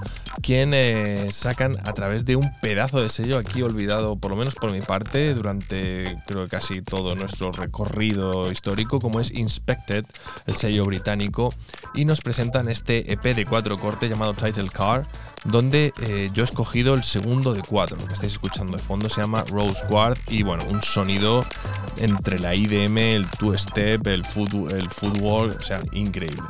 quien eh, sacan a través de un pedazo de sello aquí olvidado, por lo menos por mi parte, durante creo que casi todo nuestro recorrido histórico, como es Inspected, el sello británico, y nos presentan este EP de cuatro cortes llamado Title Car, donde eh, yo he escogido el segundo de cuatro. Lo que estáis escuchando de fondo se llama Rose Guard y bueno, un sonido entre la IDM, el two step, el el footwork, o sea, increíble.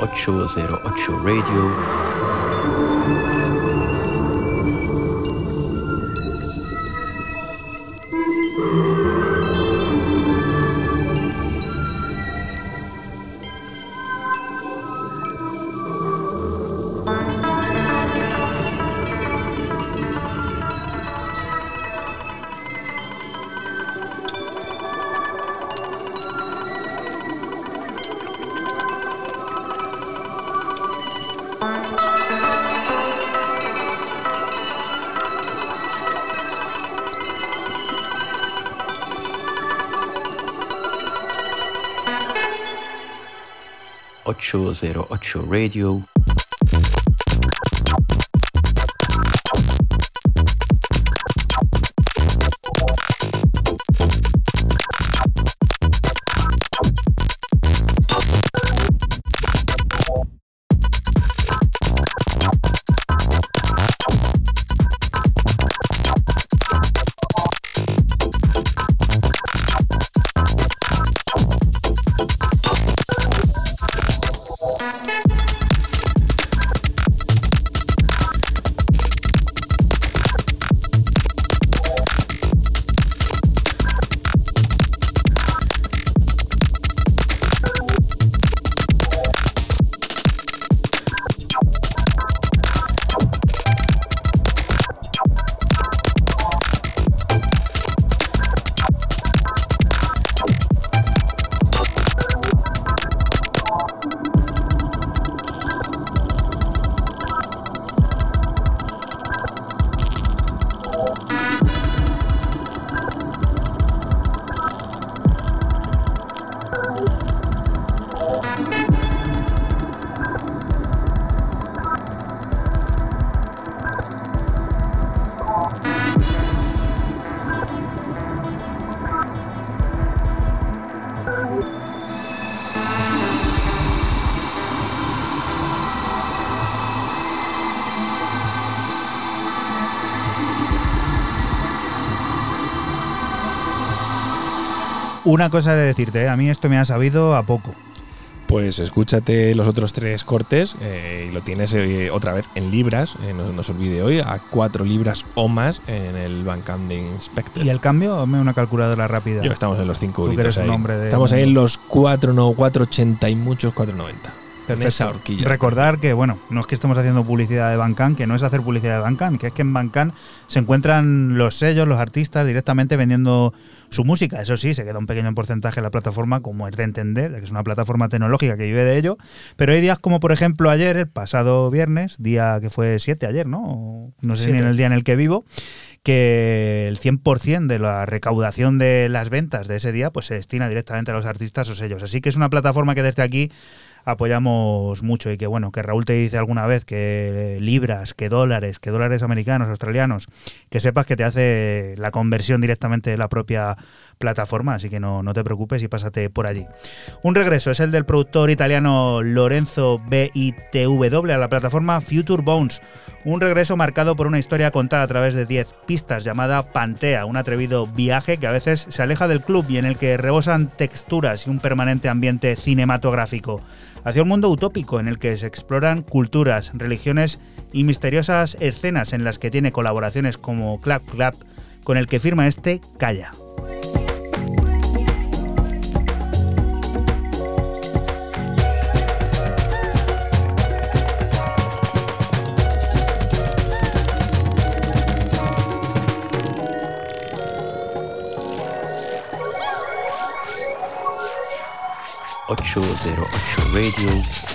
808 Radio Ocho Radio. Una cosa de decirte, ¿eh? a mí esto me ha sabido a poco. Pues escúchate los otros tres cortes eh, y lo tienes eh, otra vez en libras, no, se olvide hoy, a cuatro libras o más en el Bandcamp de Inspector. ¿Y el cambio? Dame una calculadora rápida. Yo estamos en los cinco euritos ahí. Estamos ahí en los 4, no, 4,80 y muchos 4,90. Esa horquilla. Recordar que, bueno, no es que estemos haciendo publicidad de Bandcamp, que no es hacer publicidad de Bandcamp, que es que en Bandcamp se encuentran los sellos, los artistas directamente vendiendo su música. Eso sí, se queda un pequeño porcentaje en la plataforma, como es de entender, que es una plataforma tecnológica que vive de ello. Pero hay días como, por ejemplo, ayer, el pasado viernes, día que fue 7 ayer, ¿no? No sé ni en el día en el que vivo, que el 100% de la recaudación de las ventas de ese día pues se destina directamente a los artistas o sellos. Así que es una plataforma que desde aquí apoyamos mucho y que bueno, que Raúl te dice alguna vez que libras, que dólares, que dólares americanos, australianos, que sepas que te hace la conversión directamente de la propia plataforma, así que no, no te preocupes y pásate por allí. Un regreso es el del productor italiano Lorenzo BITW a la plataforma Future Bones. Un regreso marcado por una historia contada a través de 10 pistas llamada Pantea, un atrevido viaje que a veces se aleja del club y en el que rebosan texturas y un permanente ambiente cinematográfico hacia un mundo utópico en el que se exploran culturas, religiones y misteriosas escenas en las que tiene colaboraciones como Clap Clap, con el que firma este Calla. 808 Radio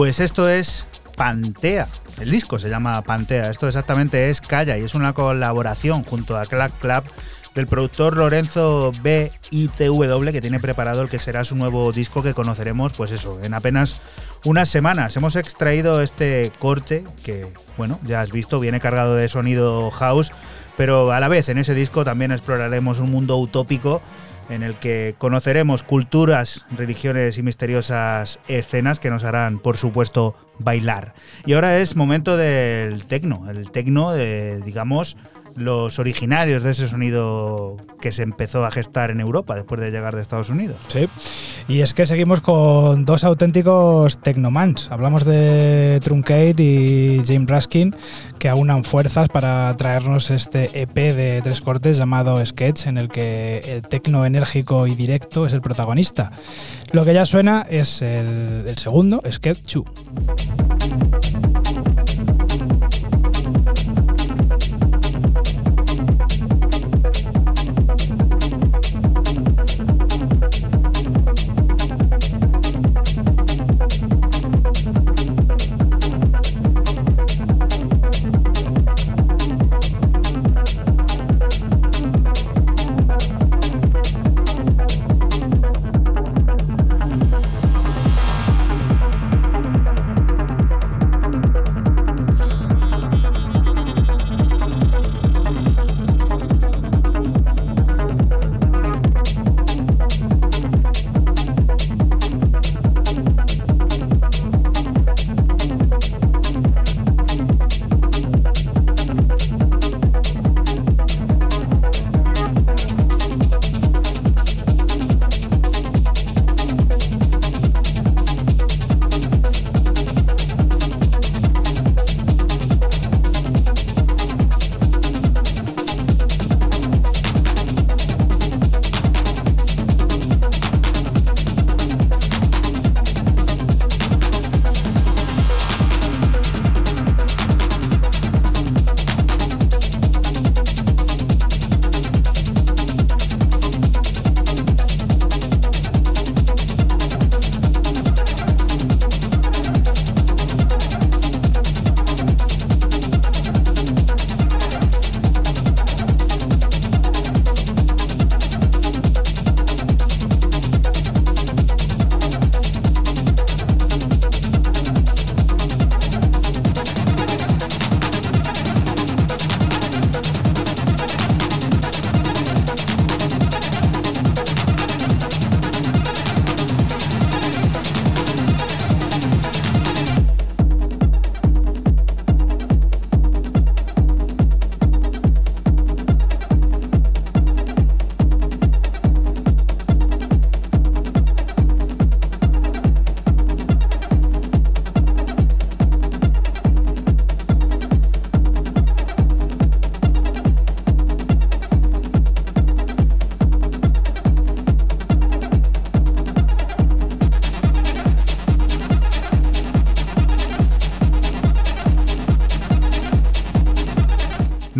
Pues esto es Pantea. El disco se llama Pantea. Esto exactamente es Calla y es una colaboración junto a Clap Clap del productor Lorenzo BITW que tiene preparado el que será su nuevo disco que conoceremos pues eso, en apenas unas semanas. Hemos extraído este corte que, bueno, ya has visto, viene cargado de sonido house, pero a la vez en ese disco también exploraremos un mundo utópico en el que conoceremos culturas, religiones y misteriosas escenas que nos harán, por supuesto, bailar. Y ahora es momento del tecno, el tecno de, digamos, los originarios de ese sonido que se empezó a gestar en Europa después de llegar de Estados Unidos. Sí, y es que seguimos con dos auténticos tecnomans. Hablamos de Truncate y James Raskin, que aunan fuerzas para traernos este EP de tres cortes llamado Sketch, en el que el tecno enérgico y directo es el protagonista. Lo que ya suena es el, el segundo, Sketch 2.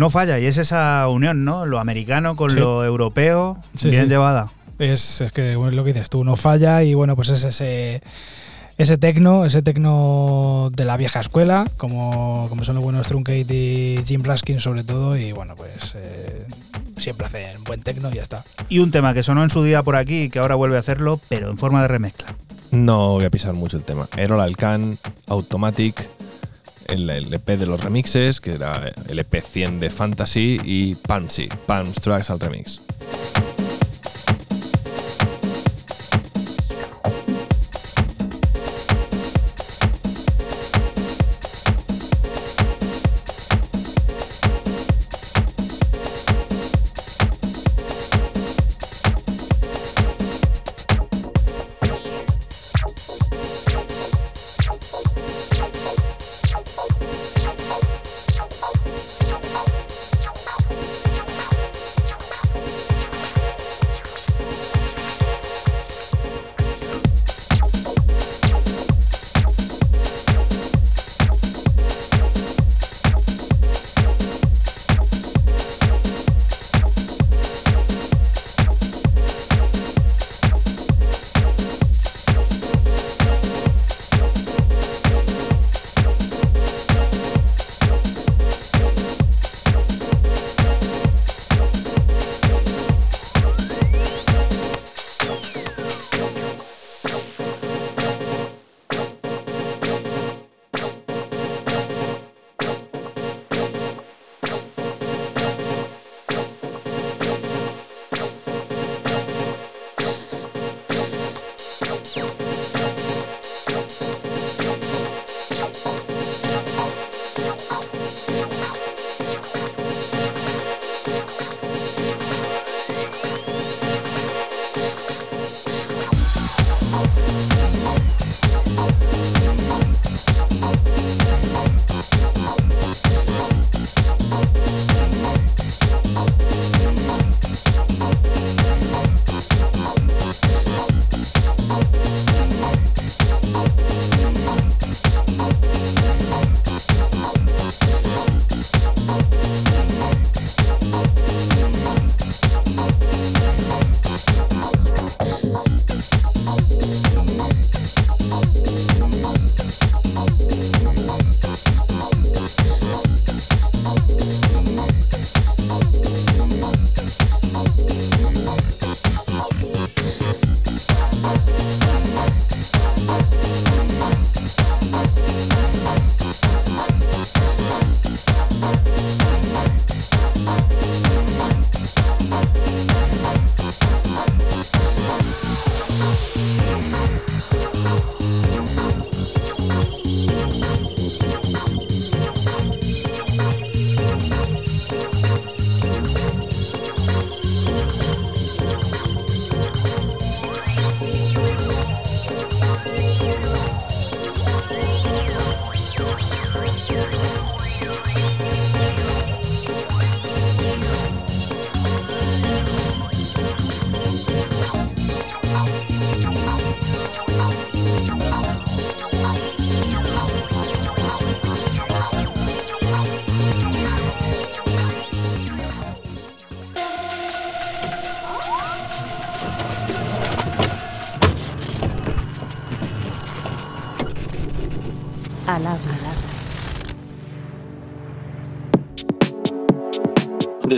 No falla, y es esa unión, ¿no? Lo americano con lo europeo, bien llevada. Es, es que lo que dices tú, no falla y bueno, pues es ese ese tecno, ese tecno de la vieja escuela, como, como son los buenos Truncate y Jim Raskin sobre todo, y bueno, pues eh, siempre hacen buen tecno y ya está. Y un tema que sonó en su día por aquí y que ahora vuelve a hacerlo, pero en forma de remezcla. No voy a pisar mucho el tema. Errol Alcan, Automatic, el, EP de los remixes, que era el EP 100 de Fantasy, y Pansy, Palms Tracks al remix.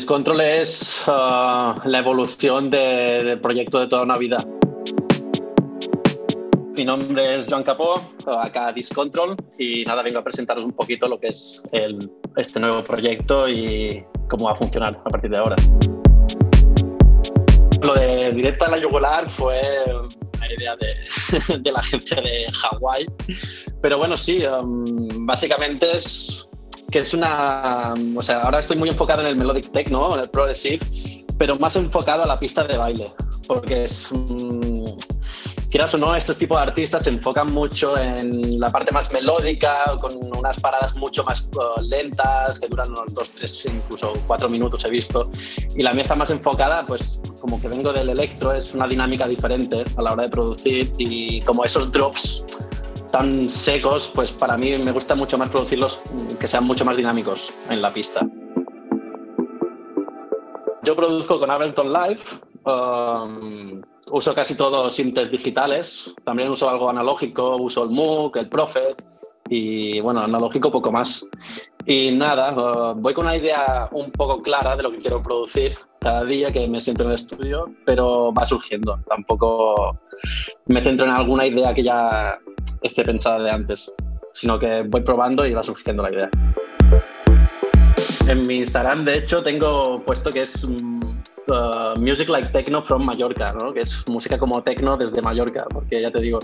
Discontrol es uh, la evolución del proyecto de toda una vida. Mi nombre es Joan Capó, acá Discontrol, y nada, vengo a presentaros un poquito lo que es este nuevo proyecto y cómo va a funcionar a partir de ahora. Lo de Directa a la Yugular fue una idea de, la agencia de Hawái, pero bueno, sí, básicamente es que es una. O sea, ahora estoy muy enfocado en el melodic techno, en el progressive, pero más enfocado a la pista de baile, porque es. Mm, quieras o no, este tipo de artistas se enfocan mucho en la parte más melódica, con unas paradas mucho más uh, lentas, que duran unos dos, tres, incluso cuatro minutos he visto. Y la mía está más enfocada, pues como que vengo del electro, es una dinámica diferente a la hora de producir y como esos drops tan secos, pues para mí me gusta mucho más producirlos que sean mucho más dinámicos en la pista. yo produzco con Ableton Live. Um, uso casi todos sintes digitales. También uso algo analógico. Uso el Moog, el Prophet. Y bueno, analógico poco más. Y nada, uh, voy con una idea un poco clara de lo que quiero producir cada día que me siento en el estudio, pero va surgiendo. Tampoco me centro en alguna idea que ya esté pensada de antes, sino que voy probando y va surgiendo la idea. En mi Instagram, de hecho, tengo puesto que es uh, Music Like Techno from Mallorca, ¿no? que es música como techno desde Mallorca, porque ya te digo,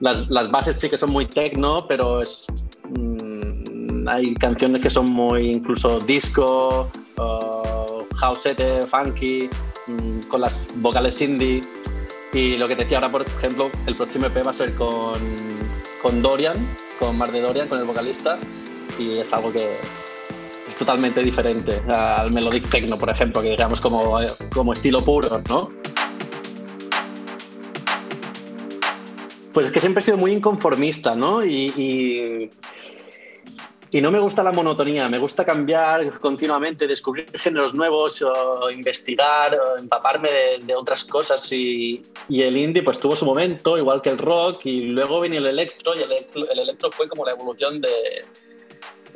las, las bases sí que son muy techno, pero es, mm, hay canciones que son muy incluso disco, uh, house funky, mm, con las vocales indie. Y lo que te decía ahora, por ejemplo, el próximo EP va a ser con, con Dorian, con Mar de Dorian, con el vocalista, y es algo que, es totalmente diferente al melodic techno, por ejemplo, que digamos como, como estilo puro, ¿no? Pues es que siempre he sido muy inconformista, ¿no? Y, y, no me gusta la monotonía, me gusta cambiar continuamente, descubrir géneros nuevos, investigar, empaparme de, otras cosas. Y, y, el indie pues tuvo su momento, igual que el rock, y luego vino el electro, y el, el electro fue como la evolución de,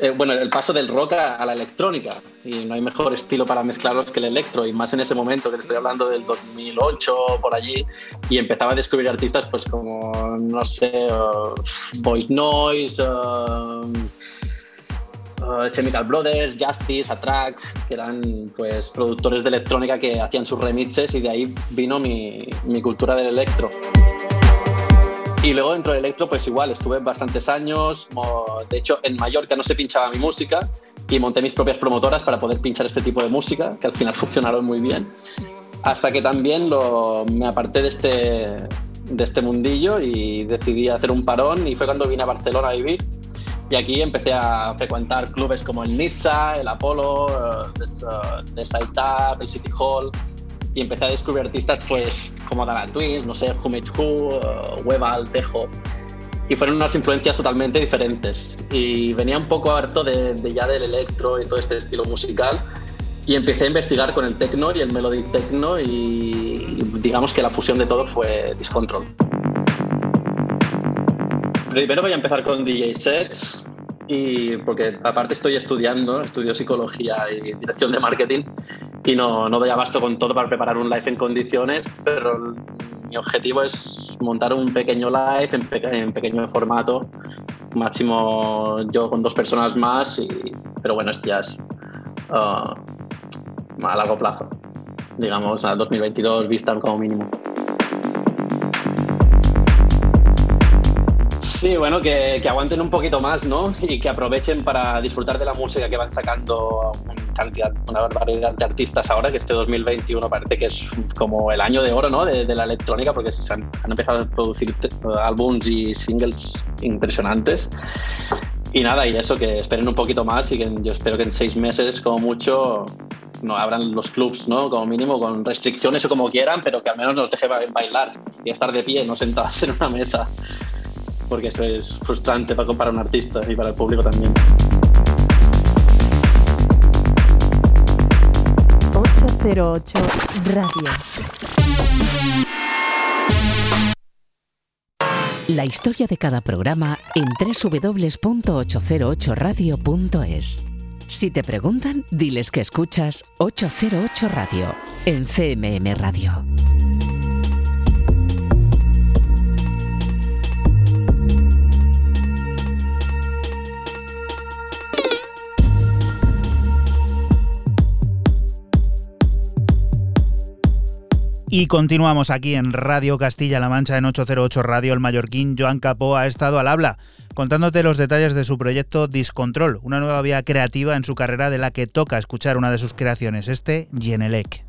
eh, bueno, el paso del rock a, la electrónica. Y no hay mejor estilo para mezclarlos que el electro. Y más en ese momento, que te estoy hablando del 2008, por allí. Y empezaba a descubrir artistas pues como, no sé, uh, Voice Noise, uh, Chemical Brothers, Justice, Attract, que eran pues productores de electrónica que hacían sus remixes y de ahí vino mi, cultura del electro. Y luego dentro del electro, pues igual, estuve bastantes años. De hecho, en Mallorca no se pinchaba mi música y monté mis propias promotoras para poder pinchar este tipo de música, que al final funcionaron muy bien. Hasta que también me aparté de este, de este mundillo y decidí hacer un parón y fue cuando vine a Barcelona a vivir. Y aquí empecé a frecuentar clubes como el Nizza, el Apollo, el uh, uh, el City Hall, y empecé a descubrir artistas pues como Dana Twins, no sé, Who, uh, Webal, Tejo. Y fueron unas influencias totalmente diferentes. Y venía un poco harto de, ya del electro y todo este estilo musical. Y empecé a investigar con el techno y el melody techno y, digamos que la fusión de todo fue Discontrol. Primero voy a empezar con DJ sets y porque aparte estoy estudiando, estudio psicología y dirección de marketing y no, no doy abasto con todo para preparar un live en condiciones, pero mi objetivo es montar un pequeño live en, pequeño formato, máximo yo con dos personas más, y, pero bueno, esto ya es uh, a largo plazo, digamos a 2022 vista como mínimo. Sí, bueno, que, que, aguanten un poquito más, ¿no? Y que aprovechen para disfrutar de la música que van sacando una cantidad, barbaridad de artistas ahora, que este 2021 parece que es como el año de oro, ¿no? De, la electrónica, porque se han, empezado a producir álbums y singles impresionantes. Y nada, y eso, que esperen un poquito más y que yo espero que en seis meses, como mucho, no abran los clubs, ¿no? Como mínimo, con restricciones o como quieran, pero que al menos nos dejen bailar y estar de pie, no sentados en una mesa porque eso es frustrante para, para un artista y para el público también. 808 Radio. La historia de cada programa en www.808radio.es. Si te preguntan, diles que escuchas 808 Radio en CMM Radio. Y continuamos aquí en Radio Castilla-La Mancha en 808 Radio. El mallorquín Joan Capó ha estado al habla contándote los detalles de su proyecto Discontrol, una nueva vía creativa en su carrera de la que toca escuchar una de sus creaciones, este Genelec.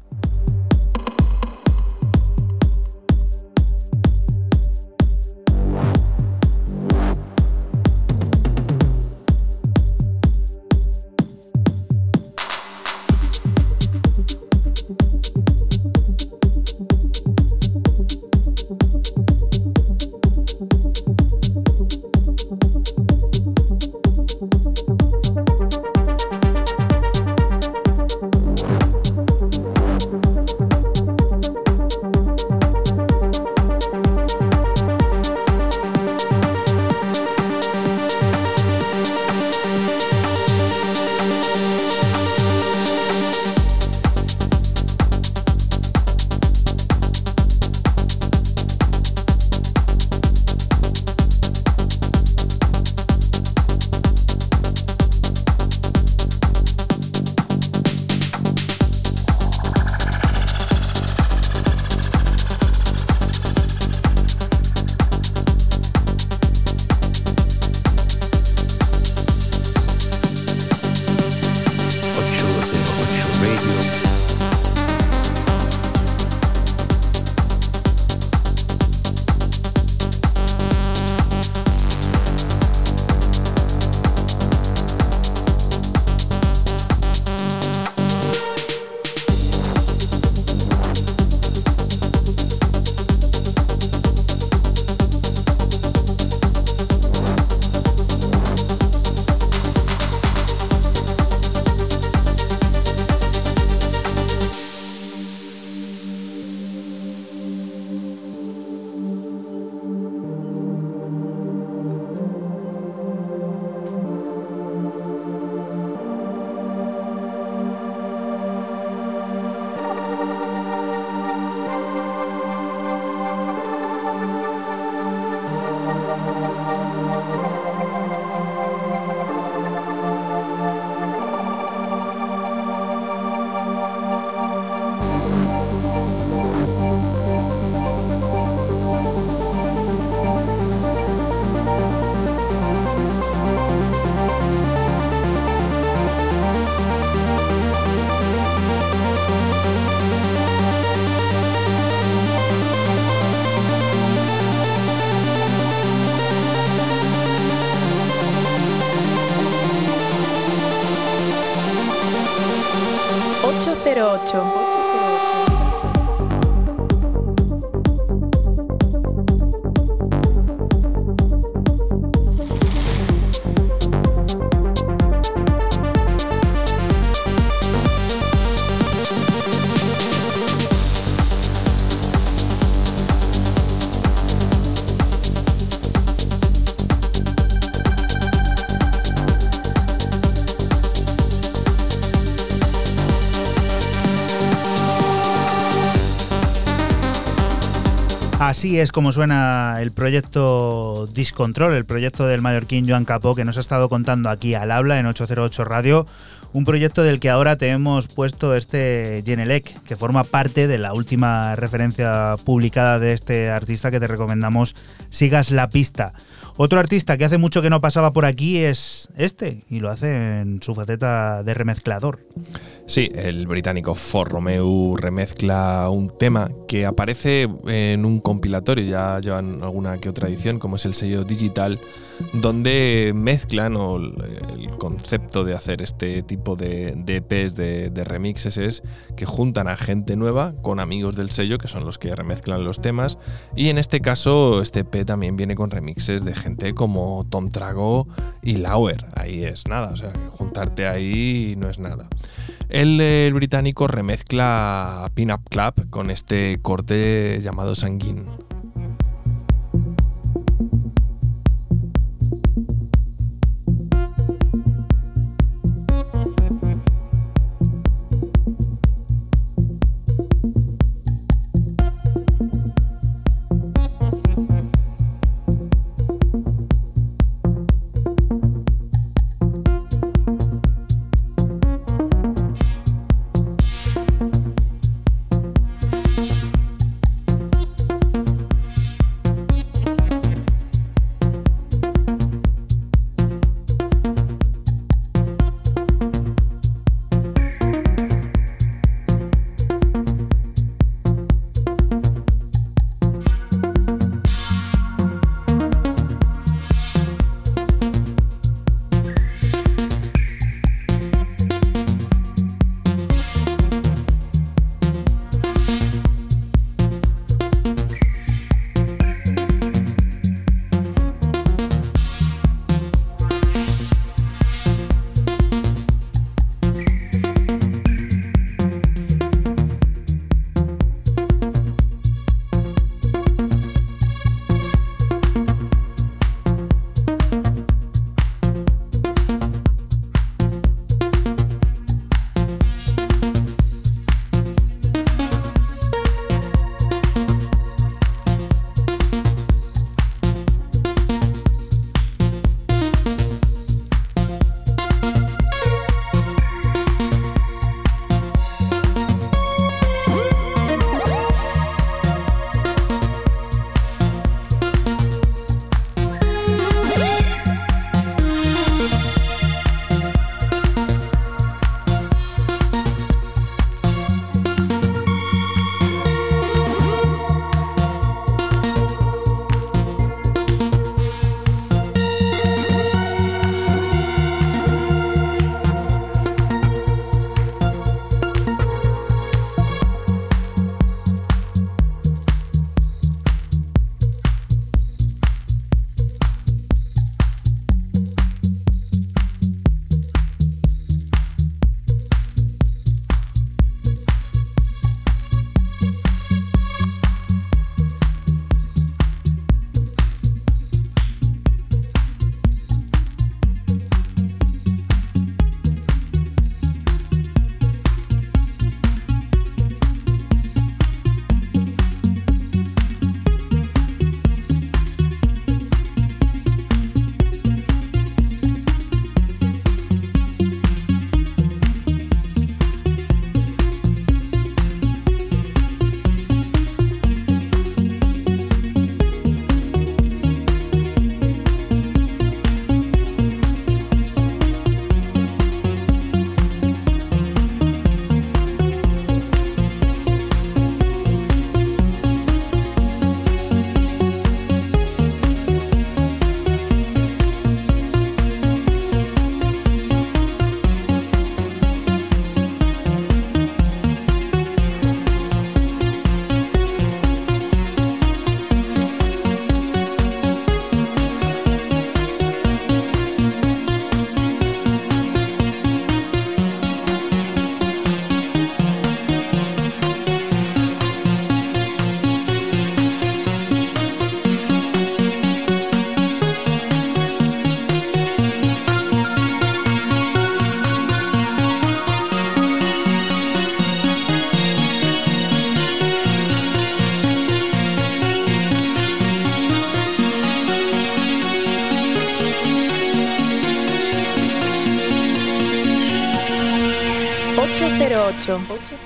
Así es como suena el proyecto Discontrol, el proyecto del mallorquín Joan Capó que nos ha estado contando aquí al habla en 808 Radio, un proyecto del que ahora te hemos puesto este Genelec, que forma parte de la última referencia publicada de este artista que te recomendamos, Sigas la pista. Otro artista que hace mucho que no pasaba por aquí es este, y lo hace en su faceta de remezclador. Sí, el británico For Romeo remezcla un tema que aparece en un compilatorio, ya llevan alguna que otra edición, como es el sello digital, donde mezclan o el concepto de hacer este tipo de, de EPs, de, remixes, es que juntan a gente nueva con amigos del sello, que son los que remezclan los temas, y en este caso este EP también viene con remixes de gente como Tom Trago y Lauer. Ahí es nada, o sea, juntarte ahí no es nada. El, británico remezcla Pin Up Club con este corte llamado Sanguine.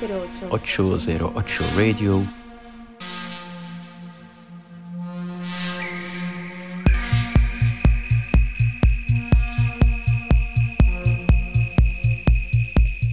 808. 808 Radio.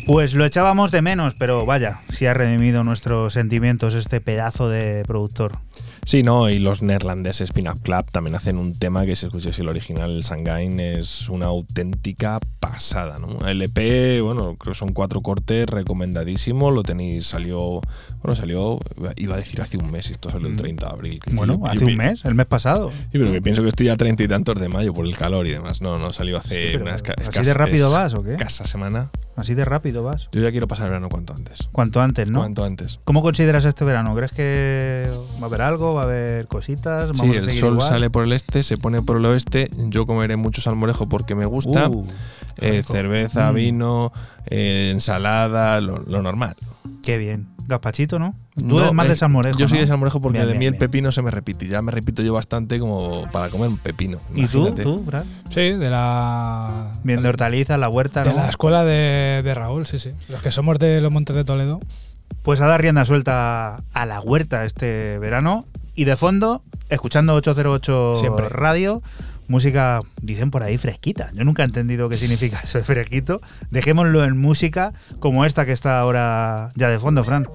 Pues lo echábamos de menos, pero vaya, si ha redimido nuestros sentimientos este pedazo de productor. Sí, no, y los neerlandeses Spin-Up Club también hacen un tema que si escucháis el original, el Sangain, es una auténtica pasada, ¿no? El EP, bueno, creo que son cuatro cortes, recomendadísimo, lo tenéis, salió, bueno, salió, iba a decir hace un mes, esto salió el 30 mm. de abril. bueno, hace un mes, el mes pasado. Sí, pero que pienso que estoy a treinta y tantos de mayo por el calor y demás. No, no, salió hace una escasa ¿Así de rápido vas o qué? Casa semana. Así de rápido vas. Yo ya quiero pasar el verano cuanto antes. Cuanto antes, ¿no? Cuanto antes. ¿Cómo consideras este verano? ¿Crees que va a haber algo? ¿Va a haber cositas? sí, el sol sale por el este, se pone por el oeste. Yo comeré mucho salmorejo porque me gusta. Uh, eh, cerveza, mm. vino, eh, ensalada, lo, normal. Qué bien. Gazpachito, ¿no? Tú eres más de eh, salmorejo. Yo soy de salmorejo porque de mí el pepino se me repite. Ya me repito yo bastante como para comer un pepino. ¿Y tú, tú, Brad? Sí, de la. Bien de hortalizas, la huerta, De la escuela de, de Raúl, sí, sí. Los que somos de los Montes de Toledo. Pues a dar rienda suelta a la huerta este verano. Y de fondo, escuchando 808 Siempre. Radio música, dicen por ahí, fresquita. Yo nunca he entendido qué significa eso de fresquito. Dejémoslo en música como esta que está ahora ya de fondo, Fran.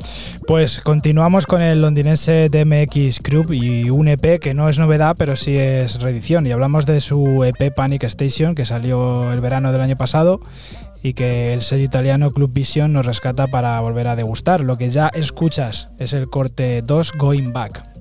Pues continuamos con el londinense DMX Group y un EP que no es novedad, pero sí es reedición. Y hablamos de su EP Panic Station, que salió el verano del año pasado y que el sello italiano Club Vision nos rescata para volver a degustar. Lo que ya escuchas es el corte 2 Going Back.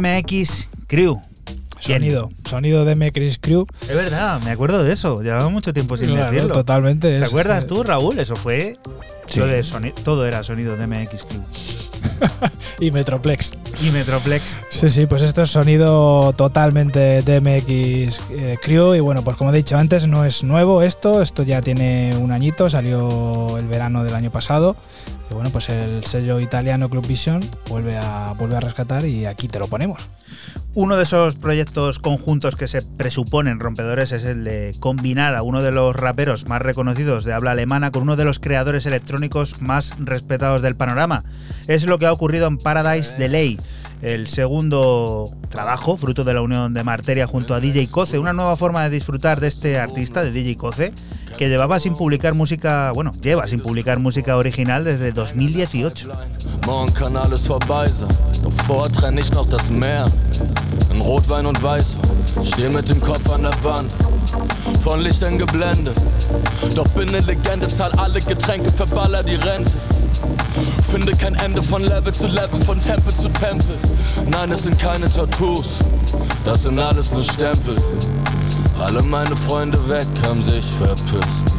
DMX Crew. Sonido, sonido de MX Crew. Es verdad, me acuerdo de eso. Llevaba mucho tiempo sin decirlo. Totalmente. ¿Te acuerdas tú, Raúl? Eso fue. de todo era sonido de MX Crew. y Metroplex. Y Metroplex. Sí, sí, pues esto es sonido totalmente DMX eh, Crew. Y bueno, pues como he dicho antes, no es nuevo esto. Esto ya tiene un añito, salió el verano del año pasado. Pues el sello italiano Club Vision vuelve a, vuelve a rescatar y aquí te lo ponemos. Uno de esos proyectos conjuntos que se presuponen rompedores es el de combinar a uno de los raperos más reconocidos de habla alemana con uno de los creadores electrónicos más respetados del panorama. Es lo que ha ocurrido en Paradise Delay, el segundo trabajo, fruto de la unión de Marteria junto a DJ Coce, una nueva forma de disfrutar de este artista, de DJ Coce, que llevaba sin publicar música, bueno, lleva sin publicar música original desde 2018. Morgen kann alles vorbei sein, doch vorher trenn ich noch das Meer. In Rotwein und Weißwein, steh mit dem Kopf an der Wand. Von Lichtern geblendet, doch bin ne Legende, zahl alle Getränke, verballer die Rente. Finde kein Ende von Level zu Level, von Tempel zu Tempel. Nein, es sind keine Tattoos, das sind alles nur Stempel. Alle meine Freunde weg, haben sich verpisst.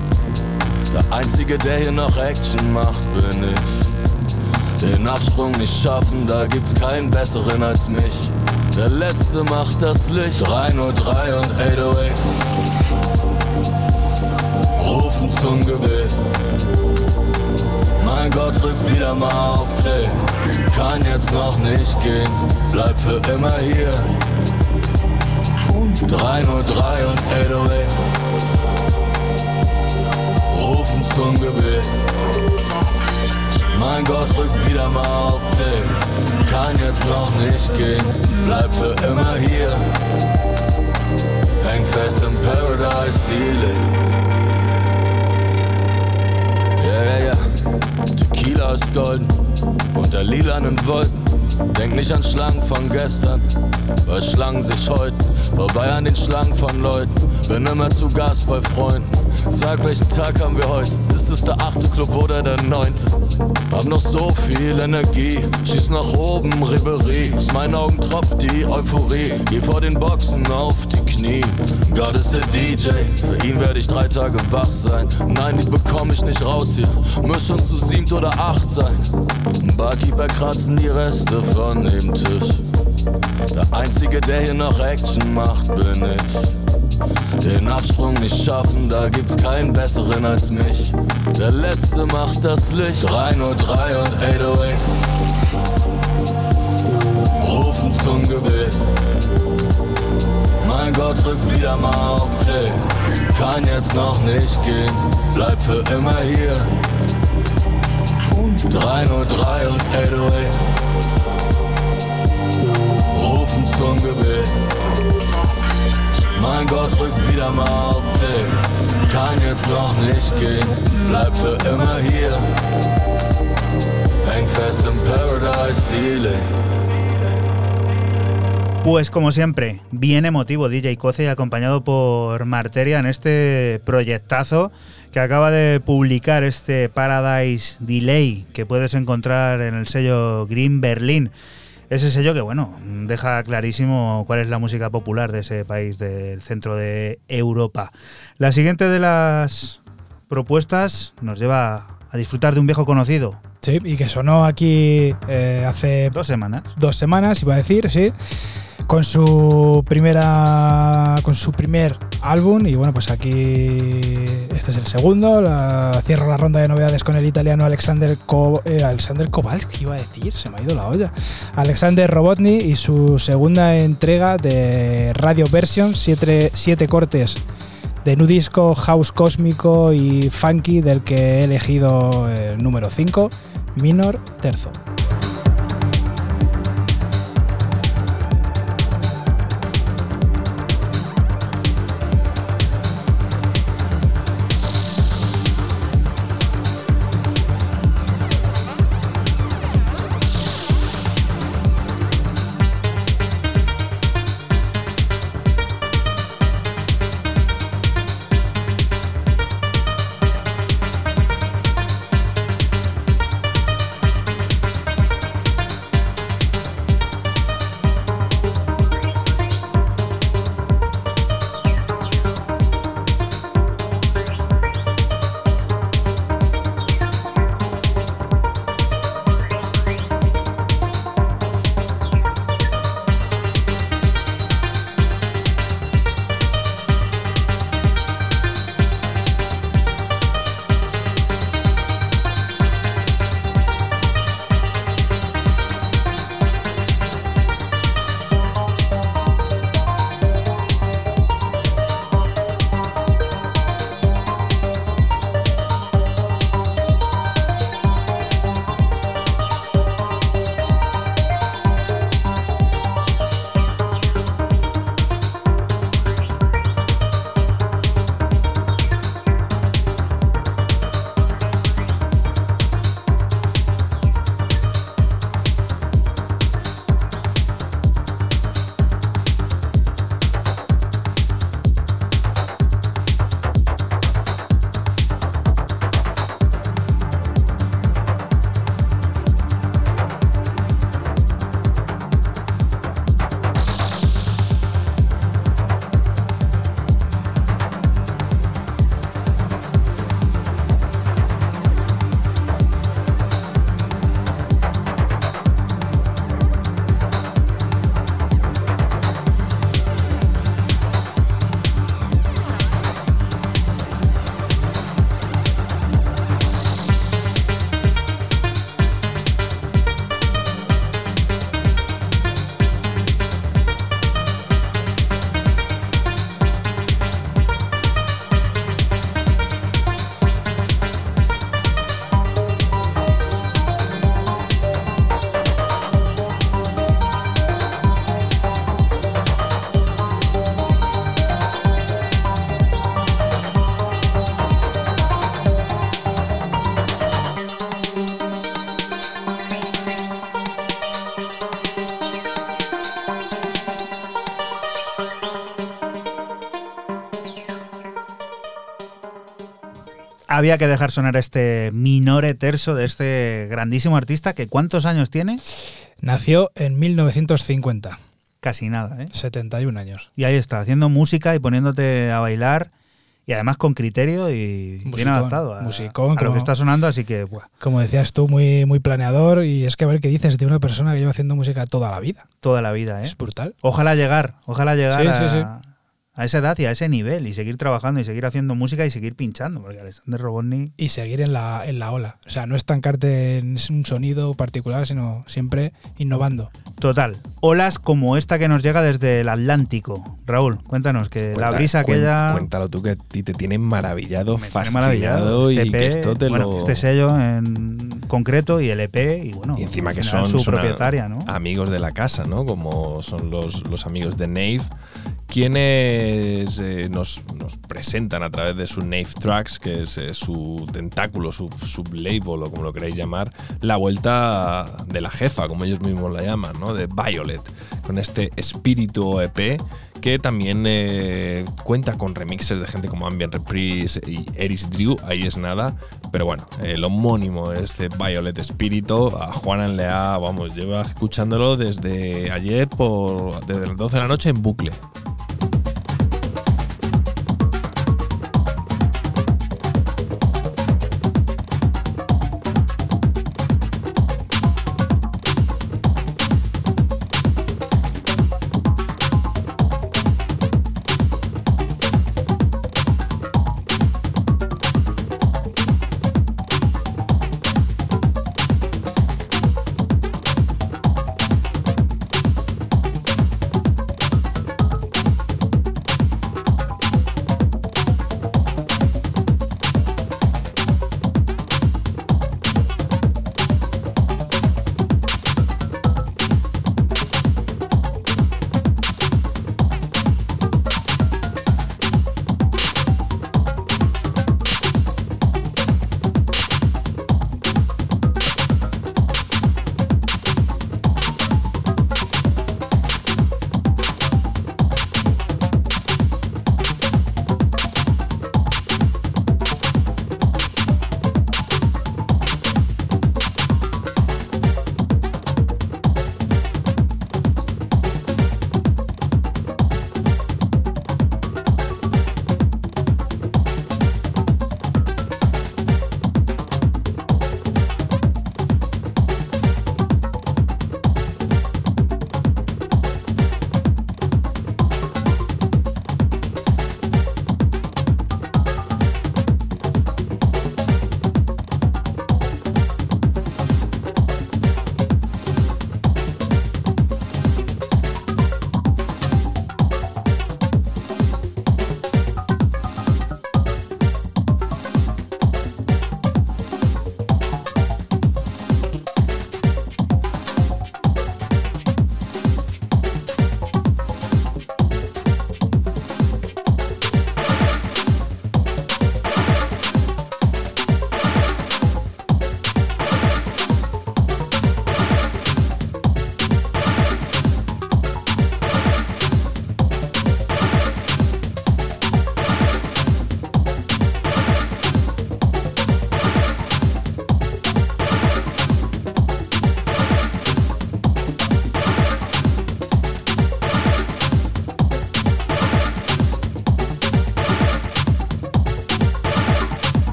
Der Einzige, der hier noch Action macht, bin ich. Den Absprung nicht schaffen, da gibt's keinen besseren als mich. Der Letzte macht das Licht. 303 und 808. Rufen zum Gebet. Mein Gott, drück wieder mal auf Play. Kann jetzt noch nicht gehen, bleib für immer hier. 303 und 808 Rufen zum Gebet. Mein Gott, rück wieder mal auf Play. Kann jetzt noch nicht gehen, bleib für immer hier. Häng fest im Paradise Dealing Ja, ja, ja Tequila ist golden. Unter lilanen Wolken Denk nicht an Schlangen von gestern, weil Schlangen sich heute vorbei an den Schlangen von Leuten. Bin immer zu Gast bei Freunden. Sag, welchen Tag haben wir heute? Ist es der achte Club oder der neunte? Hab noch so viel Energie, schieß nach oben, Ribery. Aus meinen Augen tropft die Euphorie. Geh vor den Boxen auf die Knie. Gott ist der DJ, für ihn werde ich drei Tage wach sein. Nein, die bekomm ich nicht raus hier. Muss schon zu siebt oder acht sein. Barkeeper kratzen die Reste von dem Tisch. Der Einzige, der hier noch Action macht, bin ich. Den Absprung nicht schaffen, da gibt's keinen besseren als mich. Der Letzte macht das Licht. 303 und 808. Rufen zum Gebet. Mein Gott, drück wieder mal auf Play. Kann jetzt noch nicht gehen, bleib für immer hier. 303 und 808 Rufen zum Gebet. Mein Gott, rück wieder mal auf Play. Kann jetzt noch nicht gehen, bleib für immer hier. Häng fest im Paradise Dealing Pues como siempre, bien emotivo DJ Coce acompañado por Marteria en este proyectazo que acaba de publicar este Paradise Delay que puedes encontrar en el sello Green Berlin. Ese sello que, bueno, deja clarísimo cuál es la música popular de ese país del centro de Europa. La siguiente de las propuestas nos lleva a disfrutar de un viejo conocido. Sí, y que sonó aquí eh, hace... Dos semanas. Dos semanas, iba a decir, sí con su primera con su primer álbum y bueno pues aquí este es el segundo cierro la ronda de novedades con el italiano Alexander Ko, eh, Kowalski iba a decir se me ha ido la olla. Alexander Robotny y su segunda entrega de Radio Version siete, siete cortes de nudisco, house cósmico y funky del que he elegido el número 5 Minor Terzo había que dejar sonar este minore terzo de este grandísimo artista que ¿cuántos años tiene? Nació en 1950. Casi nada, ¿eh? 71 años. Y ahí está, haciendo música y poniéndote a bailar y además con criterio y bien adaptado a, lo que está sonando, así que... Como decías tú, muy, muy planeador y es que a ver qué dices de una persona que lleva haciendo música toda la vida. Toda la vida, ¿eh? Es brutal. Ojalá llegar, ojalá llegar a, a esa edad y a ese nivel y seguir trabajando y seguir haciendo música y seguir pinchando, porque Alexander Robotnik... Y seguir en la, en la ola. O sea, no estancarte en un sonido particular, sino siempre innovando. Total. Olas como esta que nos llega desde el Atlántico. Raúl, cuéntanos, que la brisa aquella... Cuéntalo tú, que a ti te tiene maravillado, fascinado y este que esto te bueno, Este sello en concreto y el EP y bueno... Y encima que son su propietaria, ¿no? Amigos de la casa, ¿no? Como son los, los amigos de Nave quienes eh, nos, presentan a través de su Nave Tracks, que es eh, su tentáculo, su sublabel o como lo queráis llamar, la vuelta de la jefa, como ellos mismos la llaman, ¿no? de Violet, con este espíritu EP que también eh, cuenta con remixes de gente como Ambient Reprise y Eris Drew, ahí es nada, pero bueno, el homónimo este Violet Espíritu, a Juana Lea, vamos, lleva escuchándolo desde ayer por desde las 12 de la noche en bucle.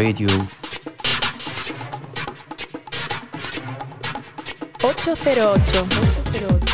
Radio. 808. 808.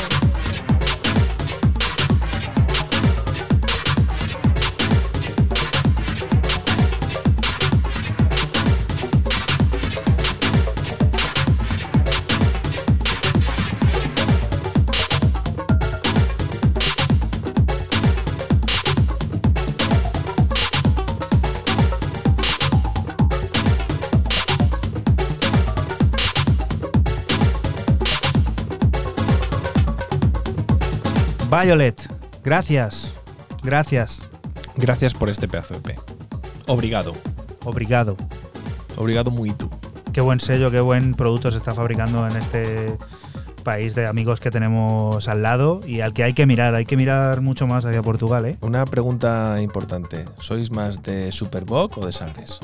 Violet, gracias. Gracias. Gracias por este pedazo de P. Obrigado. Obrigado. Obrigado muy tú. Qué buen sello, qué buen producto se está fabricando en este país de amigos que tenemos al lado y al que hay que mirar, hay que mirar mucho más hacia Portugal, ¿eh? Una pregunta importante. ¿Sois más de Superboc o de Sagres?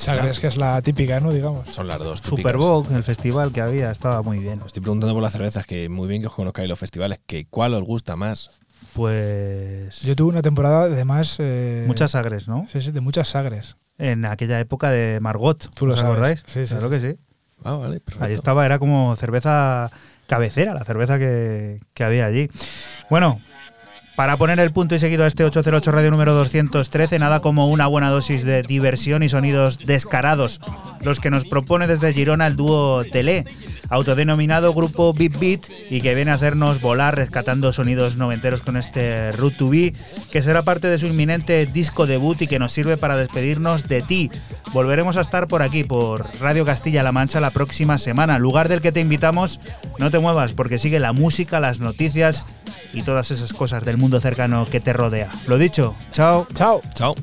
Sagres, que es la típica, ¿no? Digamos. Son las dos. típicas. Superboc, el festival que había, estaba muy bien. Estoy preguntando por las cervezas, que muy bien que os conozcáis los festivales, que ¿cuál os gusta más? Pues. Yo tuve una temporada de más. eh, Muchas sagres, ¿no? Sí, sí, de muchas sagres. En aquella época de Margot. Tú lo ¿Os sabes. acordáis? Sí, sí, claro sí. que sí. Ah, vale, perfecto. Ahí estaba, era como cerveza cabecera, la cerveza que, que había allí. Bueno, para poner el punto y seguido a este 808 Radio número 213, nada como una buena dosis de diversión y sonidos descarados, los que nos propone desde Girona el dúo Tele, autodenominado grupo Beat Beat y que viene a hacernos volar rescatando sonidos noventeros con este Root to Be, que será parte de su inminente disco debut y que nos sirve para despedirnos de ti. Volveremos a estar por aquí, por Radio Castilla-La Mancha, la próxima semana, lugar del que te invitamos, no te muevas porque sigue la música, las noticias y todas esas cosas del mundo cercano que te rodea. Lo dicho, chao. Chao. Chao.